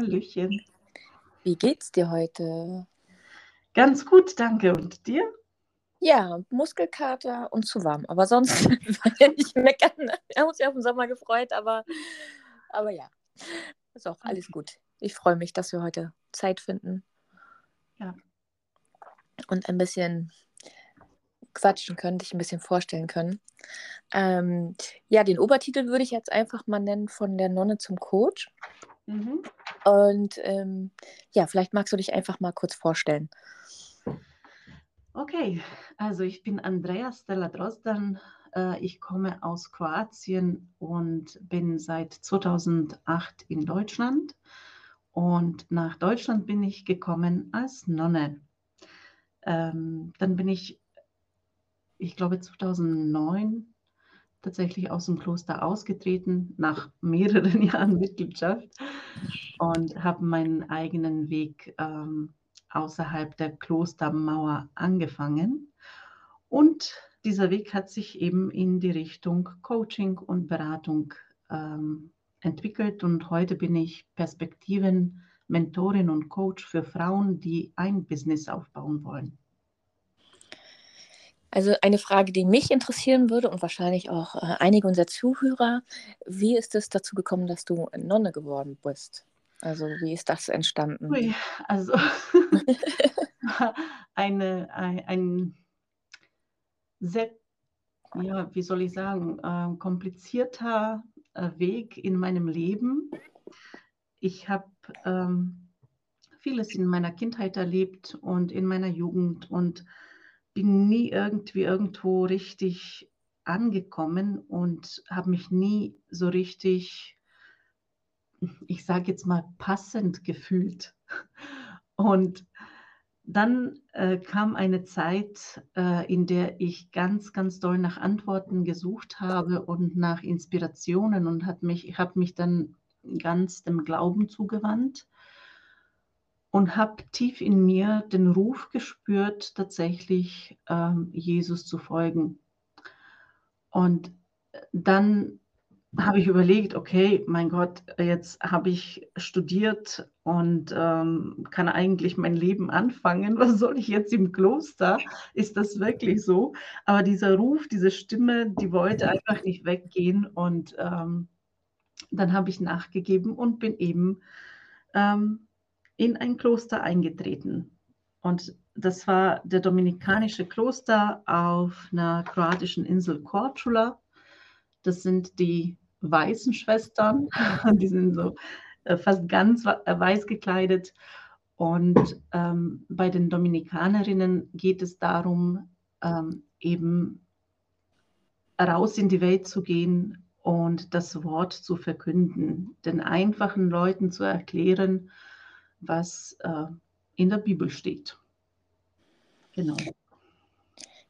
Hallöchen. Wie geht's dir heute? Ganz gut, danke. Und dir? Ja, Muskelkater und zu warm. Aber sonst war ja nicht meckern. Wir haben uns ja auf den Sommer gefreut, aber, aber ja, ist auch alles gut. Ich freue mich, dass wir heute Zeit finden. Ja. Und ein bisschen quatschen können, dich ein bisschen vorstellen können. Ähm, ja, den Obertitel würde ich jetzt einfach mal nennen von der Nonne zum Coach. Mhm. Und ähm, ja, vielleicht magst du dich einfach mal kurz vorstellen. Okay, also ich bin Andrea Stella Drosdan. Äh, ich komme aus Kroatien und bin seit 2008 in Deutschland. Und nach Deutschland bin ich gekommen als Nonne. Ähm, dann bin ich, ich glaube, 2009 tatsächlich aus dem Kloster ausgetreten, nach mehreren Jahren Mitgliedschaft und habe meinen eigenen Weg ähm, außerhalb der Klostermauer angefangen. Und dieser Weg hat sich eben in die Richtung Coaching und Beratung ähm, entwickelt. Und heute bin ich Perspektiven, Mentorin und Coach für Frauen, die ein Business aufbauen wollen. Also eine Frage, die mich interessieren würde und wahrscheinlich auch äh, einige unserer Zuhörer, wie ist es dazu gekommen, dass du Nonne geworden bist? Also wie ist das entstanden? Ui, also eine, ein, ein sehr, ja, wie soll ich sagen, äh, komplizierter äh, Weg in meinem Leben. Ich habe ähm, vieles in meiner Kindheit erlebt und in meiner Jugend und bin nie irgendwie irgendwo richtig angekommen und habe mich nie so richtig ich sage jetzt mal, passend gefühlt. Und dann äh, kam eine Zeit, äh, in der ich ganz, ganz doll nach Antworten gesucht habe und nach Inspirationen und hat mich, ich habe mich dann ganz dem Glauben zugewandt und habe tief in mir den Ruf gespürt, tatsächlich ähm, Jesus zu folgen. Und dann habe ich überlegt, okay, mein Gott, jetzt habe ich studiert und ähm, kann eigentlich mein Leben anfangen. Was soll ich jetzt im Kloster? Ist das wirklich so? Aber dieser Ruf, diese Stimme, die wollte einfach nicht weggehen. Und ähm, dann habe ich nachgegeben und bin eben ähm, in ein Kloster eingetreten. Und das war der dominikanische Kloster auf einer kroatischen Insel Korčula. Das sind die weißen Schwestern. Die sind so äh, fast ganz äh, weiß gekleidet. Und ähm, bei den Dominikanerinnen geht es darum, ähm, eben raus in die Welt zu gehen und das Wort zu verkünden, den einfachen Leuten zu erklären, was äh, in der Bibel steht. Genau.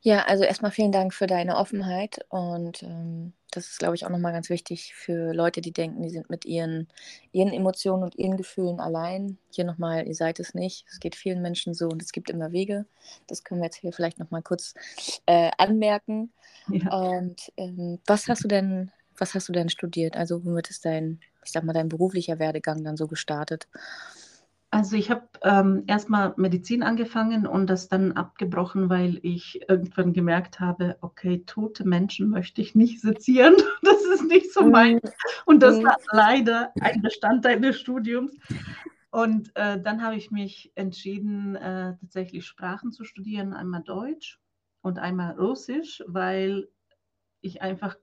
Ja, also erstmal vielen Dank für deine Offenheit und ähm, das ist, glaube ich, auch nochmal ganz wichtig für Leute, die denken, die sind mit ihren, ihren Emotionen und ihren Gefühlen allein. Hier nochmal, ihr seid es nicht. Es geht vielen Menschen so und es gibt immer Wege. Das können wir jetzt hier vielleicht nochmal kurz äh, anmerken. Ja. Und ähm, was hast du denn, was hast du denn studiert? Also womit ist dein, ich sag mal, dein beruflicher Werdegang dann so gestartet? Also ich habe ähm, erstmal Medizin angefangen und das dann abgebrochen, weil ich irgendwann gemerkt habe, okay, tote Menschen möchte ich nicht sezieren. Das ist nicht so mein. Mhm. Und das mhm. war leider ein Bestandteil des Studiums. Und äh, dann habe ich mich entschieden, äh, tatsächlich Sprachen zu studieren, einmal Deutsch und einmal Russisch, weil ich einfach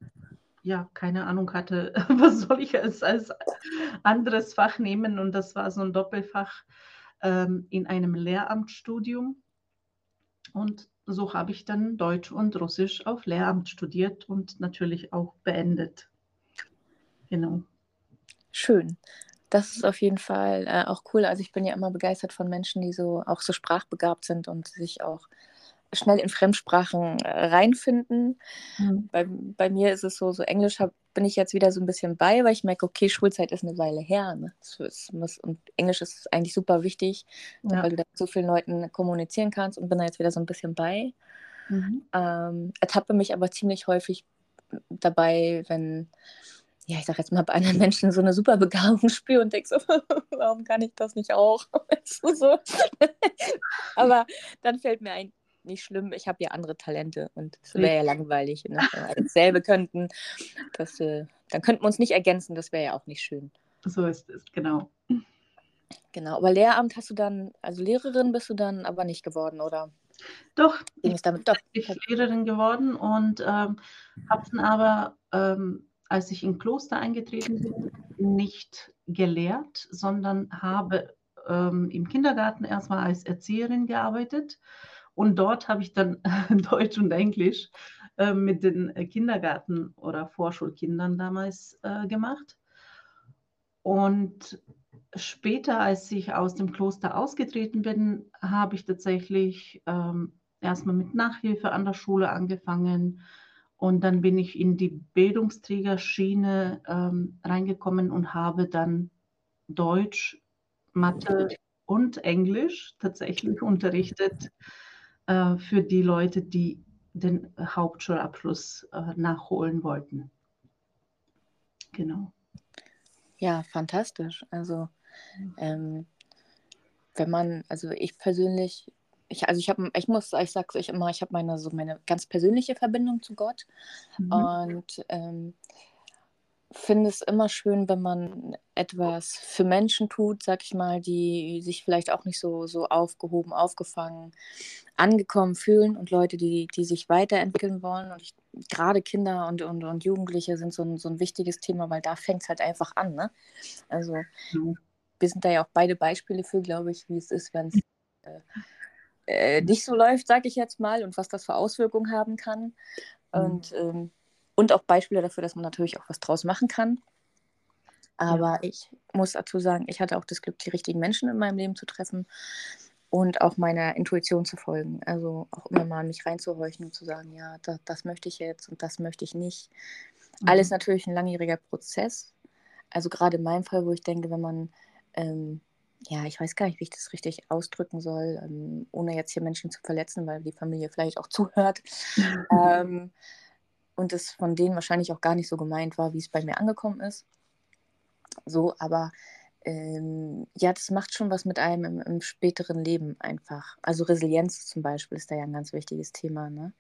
ja, keine Ahnung hatte, was soll ich als, als anderes Fach nehmen. Und das war so ein Doppelfach ähm, in einem Lehramtsstudium. Und so habe ich dann Deutsch und Russisch auf Lehramt studiert und natürlich auch beendet. Genau. Schön. Das ist auf jeden Fall äh, auch cool. Also ich bin ja immer begeistert von Menschen, die so auch so sprachbegabt sind und sich auch schnell in Fremdsprachen äh, reinfinden. Mhm. Bei, bei mir ist es so, so Englisch hab, bin ich jetzt wieder so ein bisschen bei, weil ich merke, okay, Schulzeit ist eine Weile her. Ne? Ist, und Englisch ist eigentlich super wichtig, ja. weil du da mit so vielen Leuten kommunizieren kannst und bin da jetzt wieder so ein bisschen bei. Mhm. Ähm, ertappe mich aber ziemlich häufig dabei, wenn ja, ich sag jetzt mal, bei anderen Menschen so eine super Begabung spüre und denke so, warum kann ich das nicht auch? so. Aber dann fällt mir ein, nicht schlimm, ich habe ja andere Talente und es wäre ja langweilig, ne? wenn wir dasselbe könnten. Das, äh, dann könnten wir uns nicht ergänzen, das wäre ja auch nicht schön. So ist es, genau. Genau, aber Lehramt hast du dann, also Lehrerin bist du dann aber nicht geworden, oder? Doch, ich bin Lehrerin geworden und ähm, habe dann aber, ähm, als ich in Kloster eingetreten bin, nicht gelehrt, sondern habe ähm, im Kindergarten erstmal als Erzieherin gearbeitet und dort habe ich dann Deutsch und Englisch äh, mit den Kindergarten- oder Vorschulkindern damals äh, gemacht. Und später, als ich aus dem Kloster ausgetreten bin, habe ich tatsächlich ähm, erstmal mit Nachhilfe an der Schule angefangen und dann bin ich in die Bildungsträgerschiene ähm, reingekommen und habe dann Deutsch, Mathe und Englisch tatsächlich unterrichtet äh, für die Leute, die den Hauptschulabschluss äh, nachholen wollten. Genau. Ja, fantastisch. Also ähm, wenn man, also ich persönlich, ich, also ich habe, ich muss, ich sage euch immer, ich habe meine so meine ganz persönliche Verbindung zu Gott mhm. und ähm, finde es immer schön, wenn man etwas für Menschen tut, sag ich mal, die sich vielleicht auch nicht so, so aufgehoben, aufgefangen, angekommen fühlen und Leute, die, die sich weiterentwickeln wollen. Und ich, gerade Kinder und, und, und Jugendliche sind so ein, so ein wichtiges Thema, weil da fängt es halt einfach an. Ne? Also mhm. wir sind da ja auch beide Beispiele für, glaube ich, wie es ist, wenn es äh, äh, nicht so läuft, sage ich jetzt mal, und was das für Auswirkungen haben kann. Mhm. Und ähm, und auch Beispiele dafür, dass man natürlich auch was draus machen kann. Aber ja. ich muss dazu sagen, ich hatte auch das Glück, die richtigen Menschen in meinem Leben zu treffen und auch meiner Intuition zu folgen. Also auch immer mal mich reinzuhorchen und zu sagen, ja, das, das möchte ich jetzt und das möchte ich nicht. Mhm. Alles natürlich ein langjähriger Prozess. Also gerade in meinem Fall, wo ich denke, wenn man, ähm, ja, ich weiß gar nicht, wie ich das richtig ausdrücken soll, ähm, ohne jetzt hier Menschen zu verletzen, weil die Familie vielleicht auch zuhört. ähm, und es von denen wahrscheinlich auch gar nicht so gemeint war, wie es bei mir angekommen ist. So, aber ähm, ja, das macht schon was mit einem im, im, späteren Leben einfach. Also Resilienz zum Beispiel ist da ja ein ganz wichtiges Thema. Ne?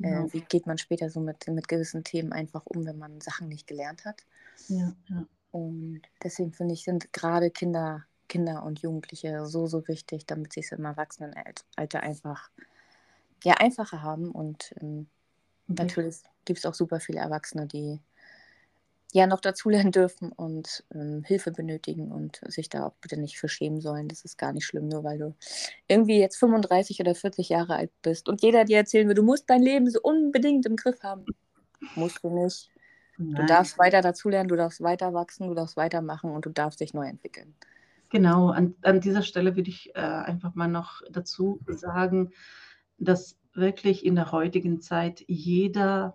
Äh, genau. Äh, wie geht man später so mit, mit gewissen Themen einfach um, wenn man Sachen nicht gelernt hat? Ja, ja. Und deswegen finde ich, sind gerade Kinder, Kinder und Jugendliche so, so wichtig, damit sie es im Erwachsenenalter einfach ja, einfacher haben und ähm, Okay. Natürlich gibt es auch super viele Erwachsene, die ja noch dazulernen dürfen und ähm, Hilfe benötigen und sich da auch bitte nicht für schämen sollen. Das ist gar nicht schlimm, nur weil du irgendwie jetzt 35 oder 40 Jahre alt bist und jeder dir erzählen will, du musst dein Leben so unbedingt im Griff haben. Musst du nicht. Nein. Du darfst weiter dazulernen, du darfst weiter wachsen, du darfst weitermachen und du darfst dich neu entwickeln. Genau, an, an dieser Stelle würde ich äh, einfach mal noch dazu sagen, dass wirklich in der heutigen Zeit jeder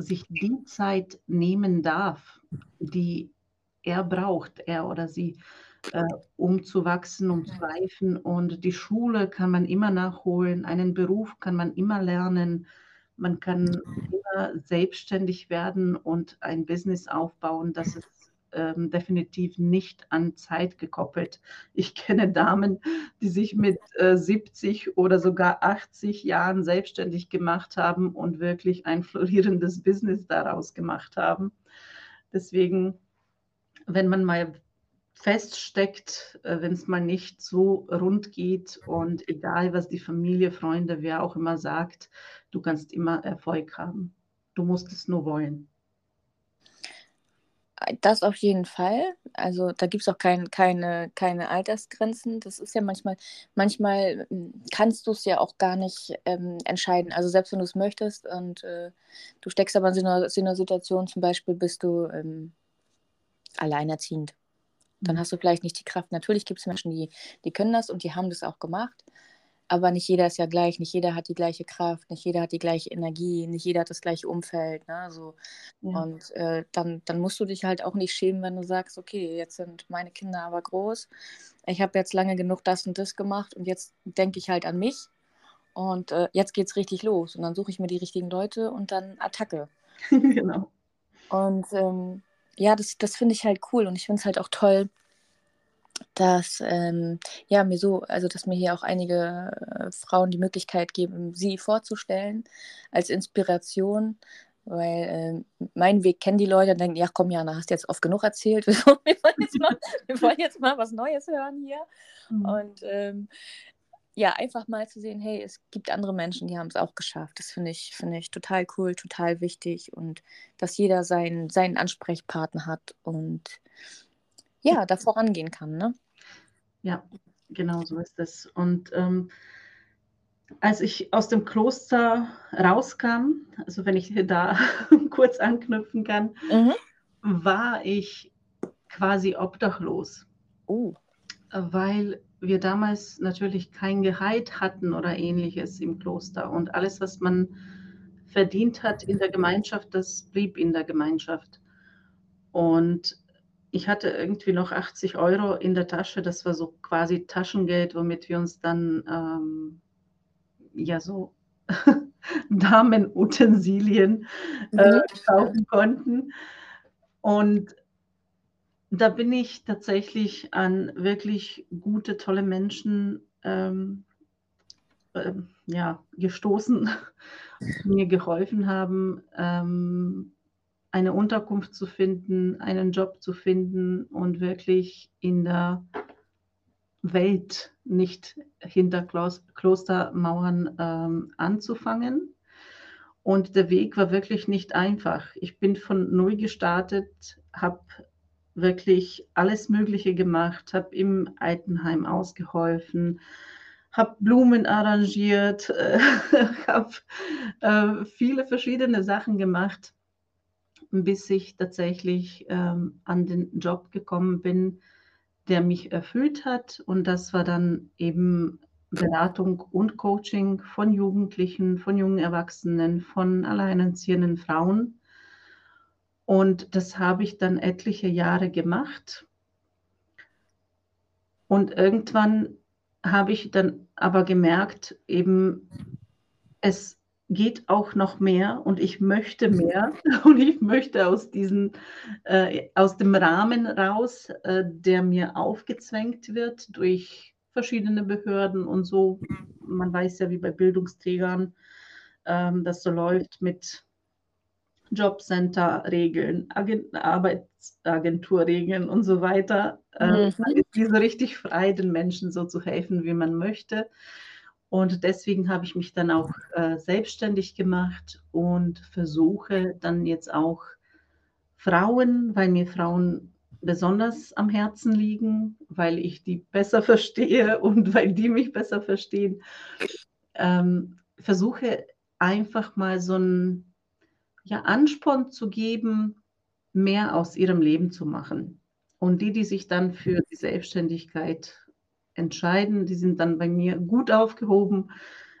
sich die Zeit nehmen darf, die er braucht, er oder sie, äh, um zu wachsen, um zu reifen. Und die Schule kann man immer nachholen, einen Beruf kann man immer lernen, man kann immer selbstständig werden und ein Business aufbauen, das es ähm, definitiv nicht an Zeit gekoppelt. Ich kenne Damen, die sich mit äh, 70 oder sogar 80 Jahren selbstständig gemacht haben und wirklich ein florierendes Business daraus gemacht haben. Deswegen, wenn man mal feststeckt, äh, wenn es mal nicht so rund geht und egal, was die Familie, Freunde, wer auch immer sagt, du kannst immer Erfolg haben. Du musst es nur wollen. Das auf jeden Fall. Also da gibt es auch kein, keine, keine Altersgrenzen. Das ist ja manchmal, manchmal hm, kannst du es ja auch gar nicht ähm, entscheiden. Also selbst wenn du es möchtest und äh, du steckst aber in so, einer, in einer, Situation, zum Beispiel bist du ähm, alleinerziehend. Dann mhm. hast du vielleicht nicht die Kraft. Natürlich gibt es Menschen, die, die können das und die haben das auch gemacht aber nicht jeder ist ja gleich, nicht jeder hat die gleiche Kraft, nicht jeder hat die gleiche Energie, nicht jeder hat das gleiche Umfeld. Ne? So. Ja. Und äh, dann, dann musst du dich halt auch nicht schämen, wenn du sagst, okay, jetzt sind meine Kinder aber groß, ich habe jetzt lange genug das und das gemacht und jetzt denke ich halt an mich und äh, jetzt es richtig los. Und dann suche ich mir die richtigen Leute und dann Attacke. genau. Und ähm, ja, das, das finde ich halt cool und ich finde es halt auch toll, dass ähm, ja mir so, also dass mir hier auch einige äh, Frauen die Möglichkeit geben, sie vorzustellen als Inspiration, weil äh, meinen Weg kennen die Leute und denken, ja komm Jana, hast jetzt oft genug erzählt, wir wollen jetzt mal, wir wollen jetzt mal was Neues hören hier. Mhm. Und ähm, ja, einfach mal zu sehen, hey, es gibt andere Menschen, die haben es auch geschafft. Das finde ich, finde ich total cool, total wichtig und dass jeder seinen, seinen Ansprechpartner hat und ja, da vorangehen kann, ne? Ja, genau so ist es. Und ähm, als ich aus dem Kloster rauskam, also wenn ich da kurz anknüpfen kann, mhm. war ich quasi obdachlos. Oh. Weil wir damals natürlich kein Gehalt hatten oder ähnliches im Kloster. Und alles, was man verdient hat in der Gemeinschaft, das blieb in der Gemeinschaft. Und ich hatte irgendwie noch 80 Euro in der Tasche. Das war so quasi Taschengeld, womit wir uns dann ähm, ja so Damenutensilien äh, mhm. kaufen konnten. Und da bin ich tatsächlich an wirklich gute, tolle Menschen ähm, äh, ja, gestoßen, die mir geholfen haben, ähm, eine Unterkunft zu finden, einen Job zu finden und wirklich in der Welt, nicht hinter Klostermauern ähm, anzufangen. Und der Weg war wirklich nicht einfach. Ich bin von null gestartet, habe wirklich alles Mögliche gemacht, habe im Altenheim ausgeholfen, habe Blumen arrangiert, äh, habe äh, viele verschiedene Sachen gemacht, bis ich tatsächlich ähm, an den Job gekommen bin, der mich erfüllt hat. Und das war dann eben Beratung und Coaching von Jugendlichen, von jungen Erwachsenen, von alleinerziehenden Frauen. Und das habe ich dann etliche Jahre gemacht. Und irgendwann habe ich dann aber gemerkt, eben, es geht auch noch mehr und ich möchte mehr und ich möchte aus, diesen, äh, aus dem Rahmen raus, äh, der mir aufgezwängt wird durch verschiedene Behörden und so. Man weiß ja, wie bei Bildungsträgern ähm, das so läuft mit Jobcenter-Regeln, Arbeitsagenturregeln und so weiter. Ähm, mhm. ist diese richtig frei, den Menschen so zu helfen, wie man möchte. Und deswegen habe ich mich dann auch äh, selbstständig gemacht und versuche dann jetzt auch Frauen, weil mir Frauen besonders am Herzen liegen, weil ich die besser verstehe und weil die mich besser verstehen, ähm, versuche einfach mal so ein ja, Ansporn zu geben, mehr aus ihrem Leben zu machen. Und die, die sich dann für die Selbstständigkeit entscheiden, die sind dann bei mir gut aufgehoben,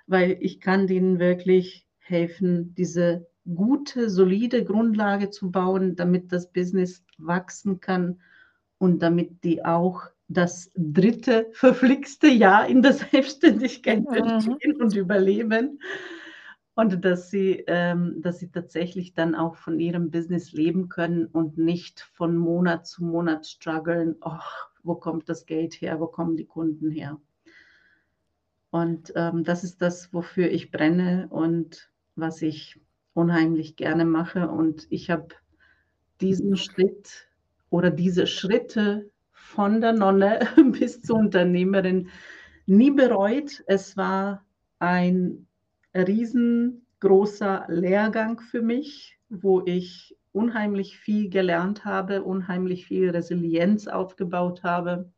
weil ich kann denen wirklich helfen, diese gute, solide Grundlage zu bauen, damit das Business wachsen kann und damit die auch das dritte verflixte Jahr in der Selbstständigkeit mhm. und überleben. Und dass sie, ähm, dass sie tatsächlich dann auch von ihrem Business leben können und nicht von Monat zu Monat strugglen, oh, wo kommt das Geld her, wo kommen die Kunden her. Und ähm, das ist das, wofür ich brenne und was ich unheimlich gerne mache. Und ich habe diesen Schritt oder diese Schritte von der Nonne bis zur Unternehmerin nie bereut. Es war ein riesengroßer Lehrgang für mich, wo ich unheimlich viel gelernt habe, unheimlich viel Resilienz aufgebaut habe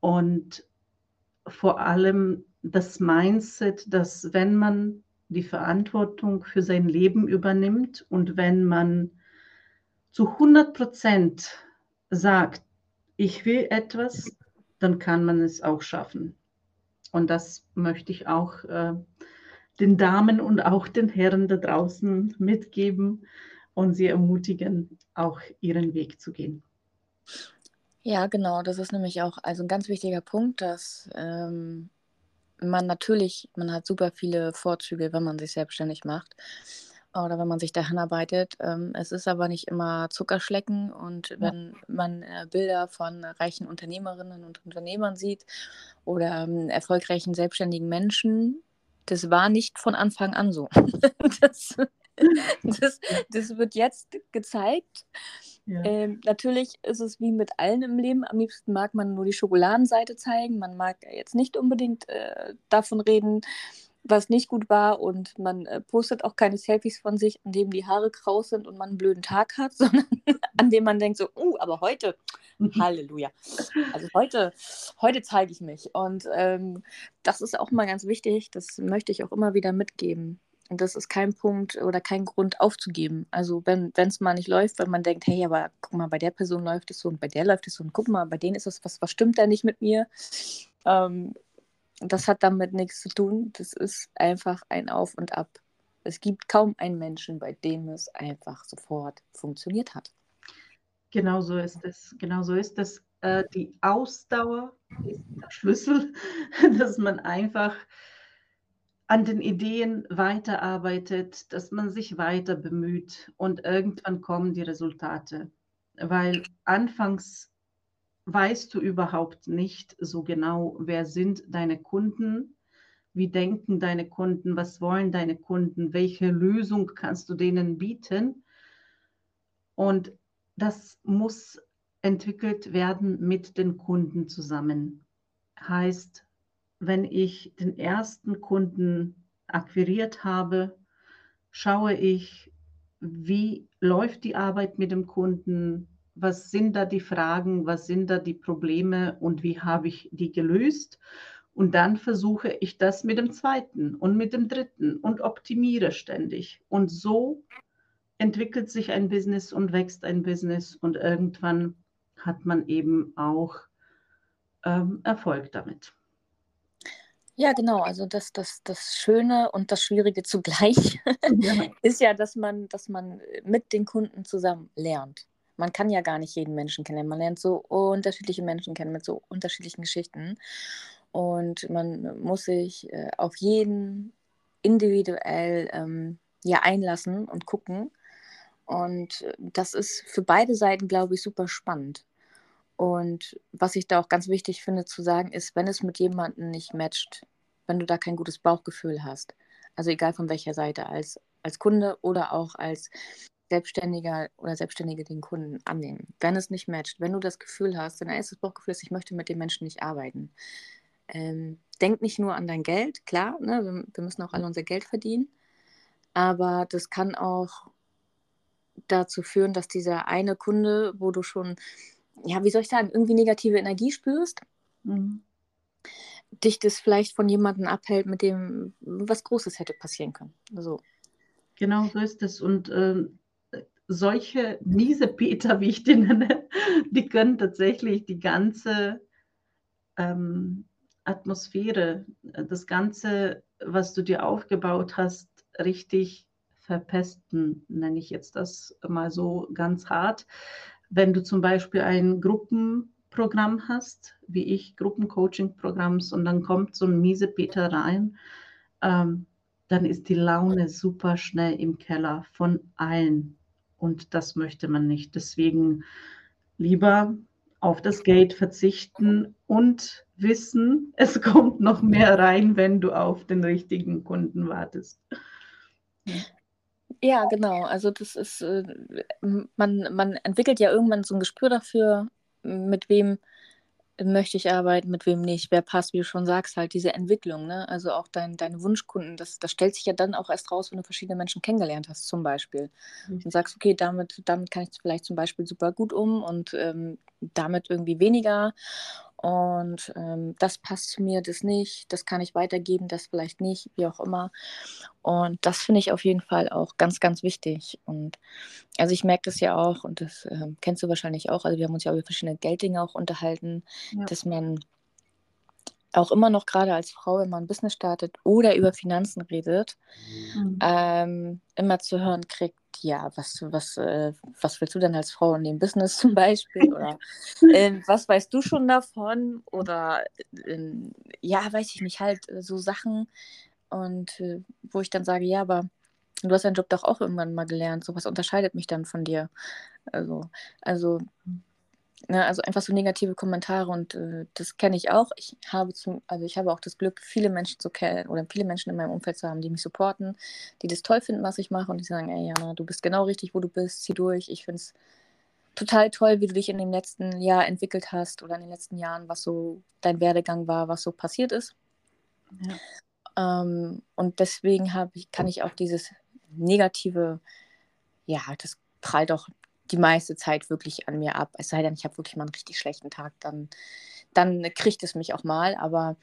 und vor allem das Mindset, dass wenn man die Verantwortung für sein Leben übernimmt und wenn man zu 100 Prozent sagt, ich will etwas, dann kann man es auch schaffen. Und das möchte ich auch äh, den Damen und auch den Herren da draußen mitgeben und sie ermutigen, auch ihren Weg zu gehen. Ja, genau. Das ist nämlich auch also ein ganz wichtiger Punkt, dass ähm, man natürlich, man hat super viele Vorzüge, wenn man sich selbstständig macht. oder wenn man sich dahin arbeitet. Ähm, es ist aber nicht immer Zuckerschlecken und wenn man äh, Bilder von reichen Unternehmerinnen und Unternehmern sieht oder ähm, erfolgreichen selbstständigen Menschen, das war nicht von Anfang an so. das, das, das wird jetzt gezeigt. Ja. Ähm, natürlich ist es wie mit allen im Leben. Am liebsten mag man nur die Schokoladenseite zeigen. Man mag jetzt nicht unbedingt äh, davon reden, was nicht gut war. Und man äh, postet auch keine Selfies von sich, an dem die Haare kraus sind und man einen blöden Tag hat, sondern an dem man denkt so, uh, aber heute, Halleluja. Also heute, heute zeige ich mich. Und ähm, das ist auch mal ganz wichtig. Das möchte ich auch immer wieder mitgeben. Und das ist kein Punkt oder kein Grund aufzugeben. Also wenn es mal nicht läuft, wenn man denkt, hey, aber guck mal, bei der Person läuft es so und bei der läuft es so und guck mal, bei denen ist es was, was stimmt da nicht mit mir? Ähm, das hat damit nichts zu tun. Das ist einfach ein Auf und Ab. Es gibt kaum einen Menschen, bei dem es einfach sofort funktioniert hat. Genau so ist es. Genau so ist es. Äh, die Ausdauer ist der Schlüssel, dass man einfach an den Ideen weiterarbeitet, dass man sich weiter bemüht und irgendwann kommen die Resultate. Weil anfangs weißt du überhaupt nicht so genau, wer sind deine Kunden, wie denken deine Kunden, was wollen deine Kunden, welche Lösung kannst du denen bieten. Und das muss entwickelt werden mit den Kunden zusammen. Heißt, wenn ich den ersten Kunden akquiriert habe, schaue ich, wie läuft die Arbeit mit dem Kunden, was sind da die Fragen, was sind da die Probleme und wie habe ich die gelöst. Und dann versuche ich das mit dem zweiten und mit dem dritten und optimiere ständig. Und so entwickelt sich ein Business und wächst ein Business und irgendwann hat man eben auch ähm, Erfolg damit. Ja, genau. Also das, das, das Schöne und das Schwierige zugleich ja. ist ja, dass man, dass man mit den Kunden zusammen lernt. Man kann ja gar nicht jeden Menschen kennen. Man lernt so unterschiedliche Menschen kennen mit so unterschiedlichen Geschichten. Und man muss sich äh, auf jeden individuell ähm, ja, einlassen und gucken. Und äh, das ist für beide Seiten, glaube ich, super spannend. Und was ich da auch ganz wichtig finde zu sagen, ist, wenn es mit jemandem nicht matcht, wenn du da kein gutes Bauchgefühl hast, also egal von welcher Seite, als, als Kunde oder auch als Selbstständiger oder Selbstständige den Kunden annehmen. Wenn es nicht matcht, wenn du das Gefühl hast, dein erstes Bauchgefühl ist, ich möchte mit dem Menschen nicht arbeiten. Ähm, denk nicht nur an dein Geld, klar, ne, wir, wir müssen auch alle unser Geld verdienen, aber das kann auch dazu führen, dass dieser eine Kunde, wo du schon ja, wie soll ich sagen, irgendwie negative Energie spürst, mhm. dich das vielleicht von jemandem abhält, mit dem was Großes hätte passieren können. So. Genau so ist es. Und äh, solche miese Peter, wie ich die nenne, die können tatsächlich die ganze ähm, Atmosphäre, das Ganze, was du dir aufgebaut hast, richtig verpesten, nenne ich jetzt das mal so ganz hart wenn du zum Beispiel ein Gruppenprogramm hast, wie ich, Gruppencoaching-Programms, und dann kommt so ein miese Peter rein, ähm, dann ist die Laune super schnell im Keller von allen. Und das möchte man nicht. Deswegen lieber auf das Geld verzichten und wissen, es kommt noch mehr rein, wenn du auf den richtigen Kunden wartest. Ja, genau. Also das ist, äh, man, man entwickelt ja irgendwann so ein Gespür dafür, mit wem möchte ich arbeiten, mit wem nicht, wer passt, wie du schon sagst, halt diese Entwicklung, ne? Also auch dein, deine Wunschkunden, das, das stellt sich ja dann auch erst raus, wenn du verschiedene Menschen kennengelernt hast, zum Beispiel. Und sagst, okay, damit, damit kann ich vielleicht zum Beispiel super gut um und ähm, damit irgendwie weniger. Und ähm, das passt zu mir, das nicht, das kann ich weitergeben, das vielleicht nicht, wie auch immer. Und das finde ich auf jeden Fall auch ganz, ganz wichtig. Und also ich merke das ja auch, und das äh, kennst du wahrscheinlich auch, also wir haben uns ja über verschiedene Gelddinge auch unterhalten, ja. dass man auch immer noch gerade als Frau, wenn man ein Business startet oder über Finanzen redet, mhm. ähm, immer zu hören kriegt, ja, was, was, äh, was willst du denn als Frau in dem Business zum Beispiel? Oder äh, was weißt du schon davon? Oder äh, ja, weiß ich nicht, halt äh, so Sachen. Und äh, wo ich dann sage, ja, aber du hast deinen Job doch auch irgendwann mal gelernt. So was unterscheidet mich dann von dir. Also, also, ne, also einfach so negative Kommentare und äh, das kenne ich auch. Ich habe zum, also ich habe auch das Glück, viele Menschen zu kennen oder viele Menschen in meinem Umfeld zu haben, die mich supporten, die das toll finden, was ich mache und die sagen, ey Jana, du bist genau richtig, wo du bist, zieh durch. Ich finde es total toll, wie du dich in dem letzten Jahr entwickelt hast oder in den letzten Jahren, was so dein Werdegang war, was so passiert ist. Ja. Ähm, und deswegen ich, kann ich auch dieses negative, ja, das prallt auch die meiste Zeit wirklich an mir ab. Es sei denn, ich habe wirklich mal einen richtig schlechten Tag, dann, dann kriegt es mich auch mal. Aber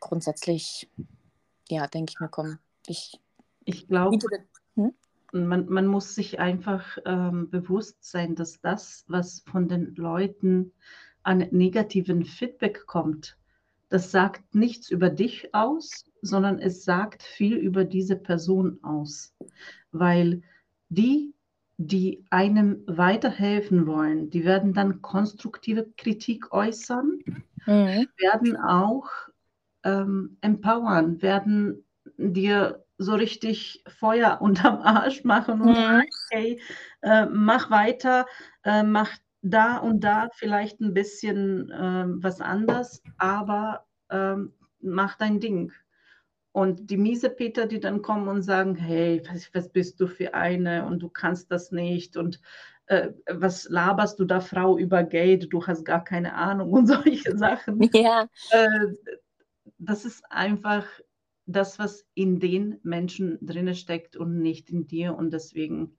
grundsätzlich, ja, denke ich mir, komm, ich. Ich glaube, hm? man, man muss sich einfach ähm, bewusst sein, dass das, was von den Leuten an negativen Feedback kommt, das sagt nichts über dich aus, sondern es sagt viel über diese Person aus. Weil die, die einem weiterhelfen wollen, die werden dann konstruktive Kritik äußern, mhm. werden auch ähm, empowern, werden dir so richtig Feuer unterm Arsch machen und mhm. sagen, hey, äh, mach weiter, äh, mach da und da vielleicht ein bisschen äh, was anders, aber ähm, mach dein Ding. Und die miese Peter, die dann kommen und sagen, hey, was, was bist du für eine und du kannst das nicht und äh, was laberst du da, Frau, über Geld, du hast gar keine Ahnung und solche Sachen. Ja. Äh, das ist einfach das, was in den Menschen drinne steckt und nicht in dir. Und deswegen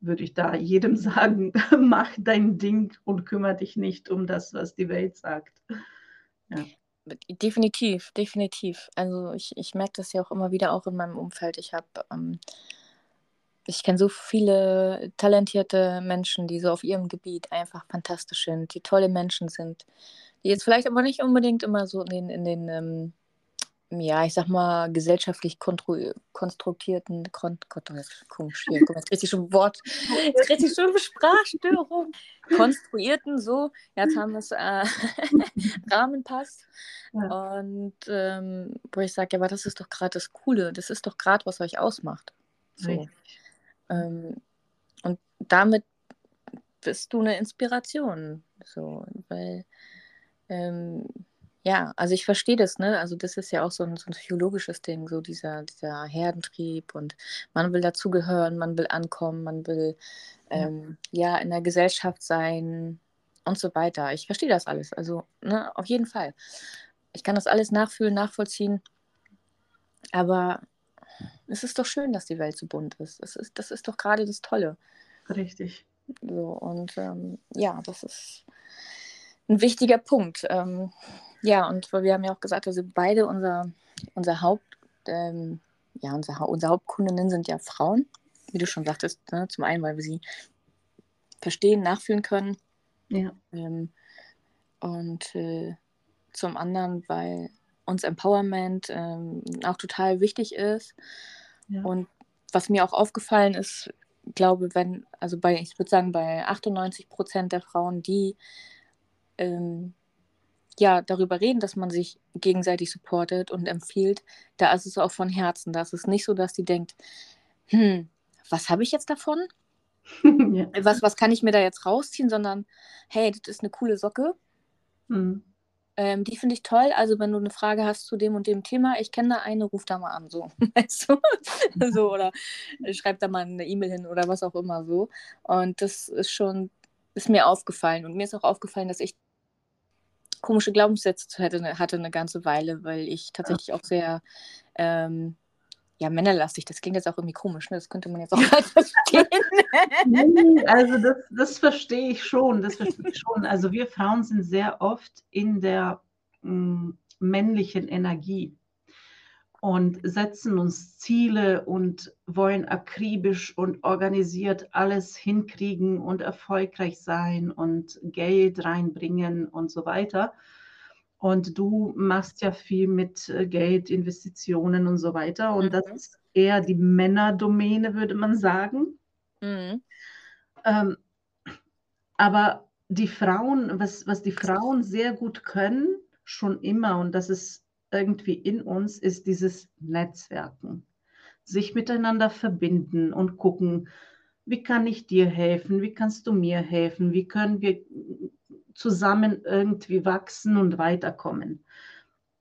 würde ich da jedem sagen, mach dein Ding und kümmere dich nicht um das, was die Welt sagt. Ja. Definitiv, definitiv. Also ich, ich merke das ja auch immer wieder auch in meinem Umfeld. Ich habe, ähm, ich kenne so viele talentierte Menschen, die so auf ihrem Gebiet einfach fantastisch sind, die tolle Menschen sind, die jetzt vielleicht aber nicht unbedingt immer so in den, in den ähm, ja, ich sag mal, gesellschaftlich konstruierten, kon Gott, komisch, hier, guck, jetzt richtig schon Wort, jetzt richtig schon Sprachstörung, konstruierten, so, jetzt haben wir es, äh, Rahmen passt. Ja. Und ähm, wo ich sage, ja, aber das ist doch gerade das Coole, das ist doch gerade, was euch ausmacht. So. Ähm, und damit bist du eine Inspiration, so, weil ähm, ja, also ich verstehe das, ne? Also das ist ja auch so ein, so ein psychologisches Ding, so dieser, dieser Herdentrieb und man will dazugehören, man will ankommen, man will ähm, ja. in der Gesellschaft sein und so weiter. Ich verstehe das alles, also ne, auf jeden Fall. Ich kann das alles nachfühlen, nachvollziehen, aber es ist doch schön, dass die Welt so bunt ist. Das ist, das ist doch gerade das Tolle. Richtig. So, und ähm, ja, das ist ein wichtiger Punkt. Ähm, ja, und wir haben ja auch gesagt, also beide unser, unser Haupt, ähm, ja, unser, unsere Hauptkundinnen sind ja Frauen, wie du schon sagtest. Ne? Zum einen, weil wir sie verstehen, nachfühlen können. Ja. Ähm, und äh, zum anderen, weil uns Empowerment ähm, auch total wichtig ist. Ja. Und was mir auch aufgefallen ist, glaube, wenn, also bei, ich würde sagen, bei 98 Prozent der Frauen, die ähm, ja, darüber reden, dass man sich gegenseitig supportet und empfiehlt, da ist es auch von Herzen. Da ist es nicht so, dass die denkt, hm, was habe ich jetzt davon? ja. was, was kann ich mir da jetzt rausziehen, sondern hey, das ist eine coole Socke. Mhm. Ähm, die finde ich toll. Also, wenn du eine Frage hast zu dem und dem Thema, ich kenne da eine, ruf da mal an, so. Weißt du? so oder schreib da mal eine E-Mail hin oder was auch immer so. Und das ist schon, ist mir aufgefallen. Und mir ist auch aufgefallen, dass ich komische Glaubenssätze hatte, hatte eine ganze Weile, weil ich tatsächlich auch sehr ähm, ja, männerlastig, das klingt jetzt auch irgendwie komisch, ne? das könnte man jetzt auch mal verstehen. also das, das verstehe ich schon, das verstehe ich schon. Also wir Frauen sind sehr oft in der mh, mm, männlichen Energie und setzen uns Ziele und wollen akribisch und organisiert alles hinkriegen und erfolgreich sein und Geld reinbringen und so weiter. Und du machst ja viel mit äh, Geld, Investitionen und so weiter. Und mhm. das ist eher die Männerdomäne, würde man sagen. Mhm. Ähm, aber die Frauen, was, was die Frauen sehr gut können, schon immer, und das ist irgendwie in uns, ist dieses Netzwerken. sich miteinander verbinden und gucken, wie kann ich dir helfen, wie kannst du mir helfen, wie können wir zusammen irgendwie wachsen und weiterkommen.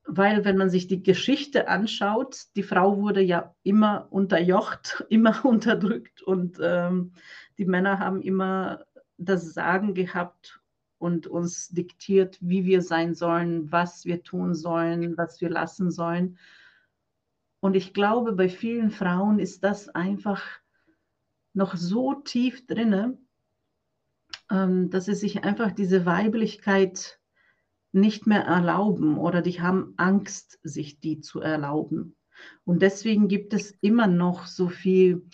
Weil wenn man sich die Geschichte anschaut, die Frau wurde ja immer unterjocht, immer unterdrückt und ähm, die Männer haben immer das Sagen gehabt und uns diktiert, wie wir sein sollen, was wir tun sollen, was wir lassen sollen. Und ich glaube, bei vielen Frauen ist das einfach noch so tief drinne, ähm, dass sie sich einfach diese Weiblichkeit nicht mehr erlauben oder die haben Angst, sich die zu erlauben. Und deswegen gibt es immer noch so viel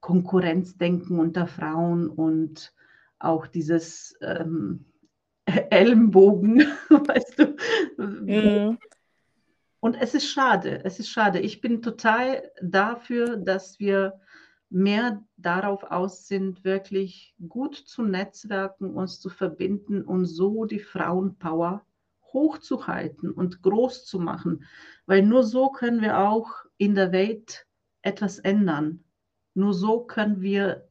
Konkurrenzdenken unter Frauen und auch dieses ähm, Ellenbogen, weißt du. Mhm. Und es ist schade, es ist schade. Ich bin total dafür, dass wir mehr darauf aus sind, wirklich gut zu netzwerken, uns zu verbinden und so die Frauenpower hochzuhalten und groß zu machen. Weil nur so können wir auch in der Welt etwas ändern. Nur so können wir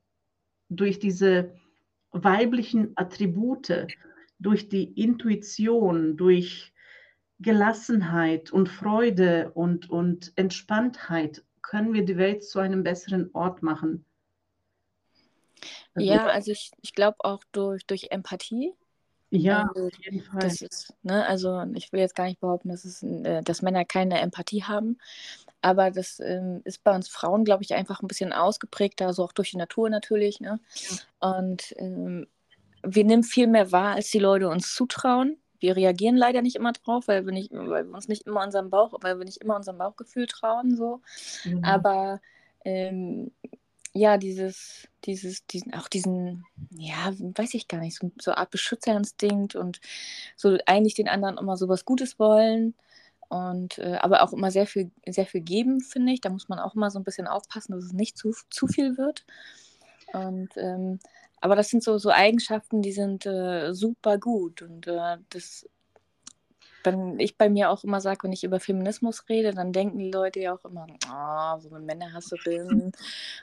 durch diese weiblichen Attribute, durch die Intuition, durch Gelassenheit und Freude und, und Entspanntheit können wir die Welt zu einem besseren Ort machen. Also, ja, also ich, ich glaube auch durch, durch Empathie. Ja, also, auf jeden Fall. Das ist, ne, also ich will jetzt gar nicht behaupten, dass, es, äh, dass Männer keine Empathie haben, aber das ähm, ist bei uns Frauen, glaube ich, einfach ein bisschen ausgeprägter, also auch durch die Natur natürlich. Ne? Ja. Und ähm, wir nehmen viel mehr wahr, als die Leute uns zutrauen wir reagieren leider nicht immer drauf, weil wir, nicht, weil wir uns nicht immer unserem Bauch, weil wir nicht immer unserem Bauchgefühl trauen, so. Mhm. Aber ähm, ja, dieses, dieses, diesen, auch diesen, ja, weiß ich gar nicht, so, so eine Art Beschützerinstinkt und so eigentlich den anderen immer so was Gutes wollen und äh, aber auch immer sehr viel, sehr viel geben, finde ich. Da muss man auch immer so ein bisschen aufpassen, dass es nicht zu, zu viel wird. Und ähm, aber das sind so, so Eigenschaften, die sind äh, super gut. Und äh, das, wenn ich bei mir auch immer sage, wenn ich über Feminismus rede, dann denken die Leute ja auch immer, oh, so eine Männerhasserin.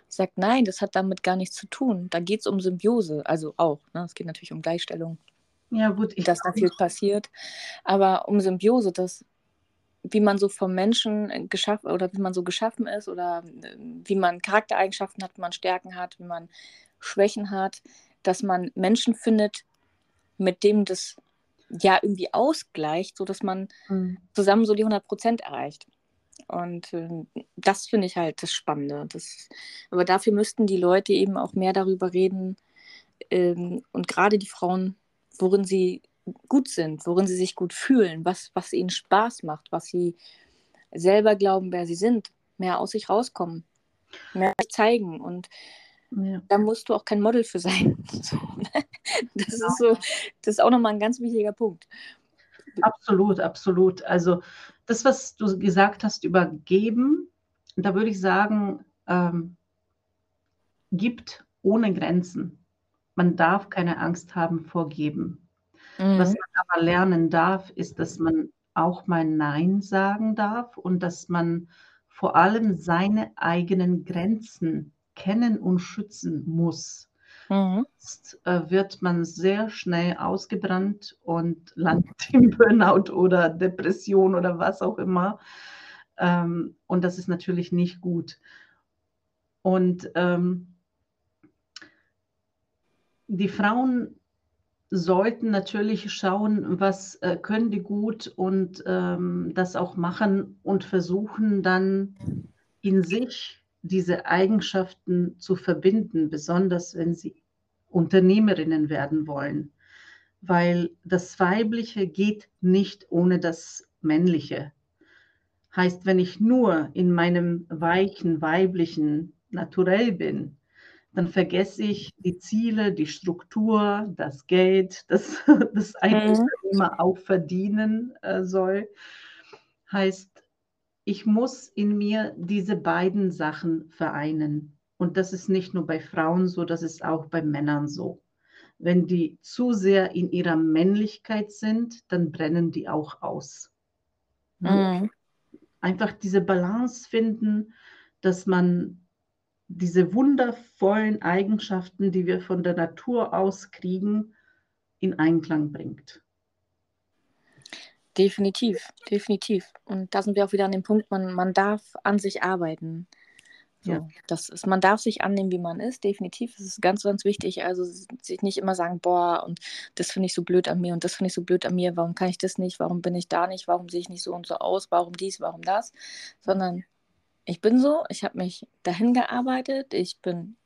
Ich sage, nein, das hat damit gar nichts zu tun. Da geht es um Symbiose, also auch. Ne? Es geht natürlich um Gleichstellung. Ja, gut. Ich dass da viel passiert. Aber um Symbiose, das, wie man so vom Menschen geschaffen oder wie man so geschaffen ist oder äh, wie man Charaktereigenschaften hat, wie man Stärken hat, wie man Schwächen hat, dass man Menschen findet, mit dem das ja irgendwie ausgleicht, sodass man mhm. zusammen so die 100 Prozent erreicht. Und äh, das finde ich halt das Spannende. Das, aber dafür müssten die Leute eben auch mehr darüber reden ähm, und gerade die Frauen, worin sie gut sind, worin sie sich gut fühlen, was, was ihnen Spaß macht, was sie selber glauben, wer sie sind, mehr aus sich rauskommen, mehr zeigen. Und ja. Da musst du auch kein Model für sein. So, ne? Das ist so, das ist auch nochmal ein ganz wichtiger Punkt. Absolut, absolut. Also das, was du gesagt hast über Geben, da würde ich sagen, ähm, gibt ohne Grenzen. Man darf keine Angst haben vor Geben. Mhm. Was man aber lernen darf, ist, dass man auch mal Nein sagen darf und dass man vor allem seine eigenen Grenzen kennen und schützen muss. Mhm. Sonst äh, wird man sehr schnell ausgebrannt und landet im Burnout oder Depression oder was auch immer. Ähm, und das ist natürlich nicht gut. Und ähm, die Frauen sollten natürlich schauen, was äh, können die gut und ähm, das auch machen und versuchen dann in sich diese Eigenschaften zu verbinden, besonders wenn sie Unternehmerinnen werden wollen, weil das Weibliche geht nicht ohne das Männliche. Heißt, wenn ich nur in meinem weichen, weiblichen Naturell bin, dann vergesse ich die Ziele, die Struktur, das Geld, das das ein mhm. immer auch verdienen äh, soll. Heißt, ich muss in mir diese beiden Sachen vereinen. Und das ist nicht nur bei Frauen so, das ist auch bei Männern so. Wenn die zu sehr in ihrer Männlichkeit sind, dann brennen die auch aus. Mhm. Einfach diese Balance finden dass man diese wundervollen Eigenschaften, die wir von der Natur aus kriegen, in Einklang bringt. Definitiv, definitiv. Und da sind wir auch wieder an dem Punkt, man, man darf an sich arbeiten. So, ja. das ist, man darf sich annehmen, wie man ist, definitiv. Das ist ganz, ganz wichtig. Also sich nicht immer sagen, boah, und das finde ich so blöd an mir und das finde ich so blöd an mir, warum kann ich das nicht, warum bin ich da nicht, warum sehe ich nicht so und so aus, warum dies, warum das, sondern ich bin so, ich habe mich dahin gearbeitet, ich bin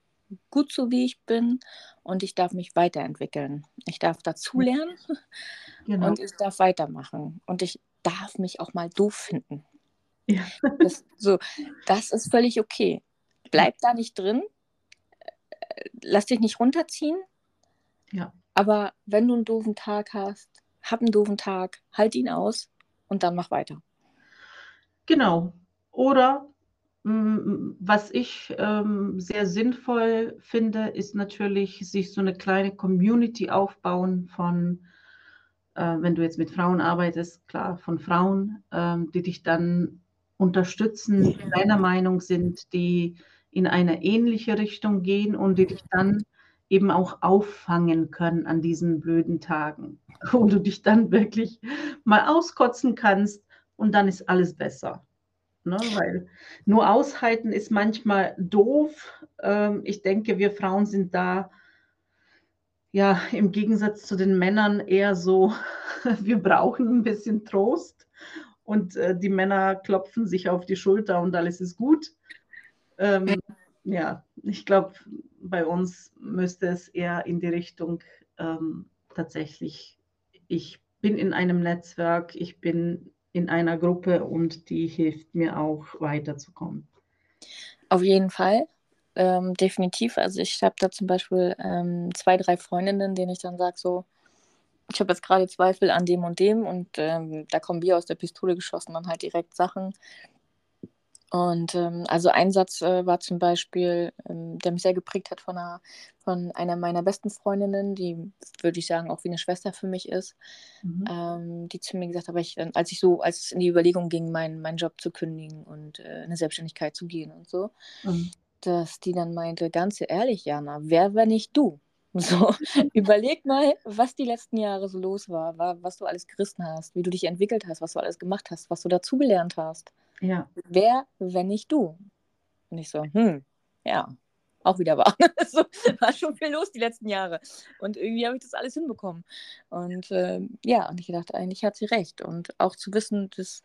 gut so, wie ich bin und ich darf mich weiterentwickeln. Ich darf dazulernen genau. und ich darf weitermachen und ich darf mich auch mal doof finden. Ja. Das, so, das ist völlig okay. Bleib da nicht drin, lass dich nicht runterziehen. Ja. Aber wenn du einen doofen Tag hast, hab einen doofen Tag, halt ihn aus und dann mach weiter. Genau. Oder was ich ähm, sehr sinnvoll finde, ist natürlich, sich so eine kleine Community aufbauen von, äh, wenn du jetzt mit Frauen arbeitest, klar, von Frauen, ähm, die dich dann unterstützen, deiner Meinung sind, die in eine ähnliche Richtung gehen und die dich dann eben auch auffangen können an diesen blöden Tagen, wo du dich dann wirklich mal auskotzen kannst und dann ist alles besser. Ne? Weil nur aushalten ist manchmal doof. Ähm, ich denke, wir Frauen sind da ja im Gegensatz zu den Männern eher so, wir brauchen ein bisschen Trost und äh, die Männer klopfen sich auf die Schulter und alles ist gut. Ähm, ja, ich glaube, bei uns müsste es eher in die Richtung ähm, tatsächlich, ich bin in einem Netzwerk, ich bin in einer Gruppe und die hilft mir auch weiterzukommen. Auf jeden Fall, ähm, definitiv. Also ich habe da zum Beispiel ähm, zwei, drei Freundinnen, denen ich dann sage, so, ich habe jetzt gerade Zweifel an dem und dem und ähm, da kommen wir aus der Pistole geschossen dann halt direkt Sachen, und ähm, also ein Satz äh, war zum Beispiel, ähm, der mich sehr geprägt hat von einer, von einer meiner besten Freundinnen, die würde ich sagen auch wie eine Schwester für mich ist, mhm. ähm, die zu mir gesagt hat, ich, als ich so, als es in die Überlegung ging, meinen mein Job zu kündigen und äh, eine Selbstständigkeit zu gehen und so, mhm. dass die dann meinte, ganz ehrlich, Jana, wer wenn nicht du? So, überleg mal, was die letzten Jahre so los war, war, was du alles gerissen hast, wie du dich entwickelt hast, was du alles gemacht hast, was du dazugelernt hast. Ja. Wer, wenn nicht du? Und ich so, hm, ja, auch wieder wahr. so, war schon viel los die letzten Jahre. Und irgendwie habe ich das alles hinbekommen. Und äh, ja, und ich dachte, eigentlich hat sie recht. Und auch zu wissen, dass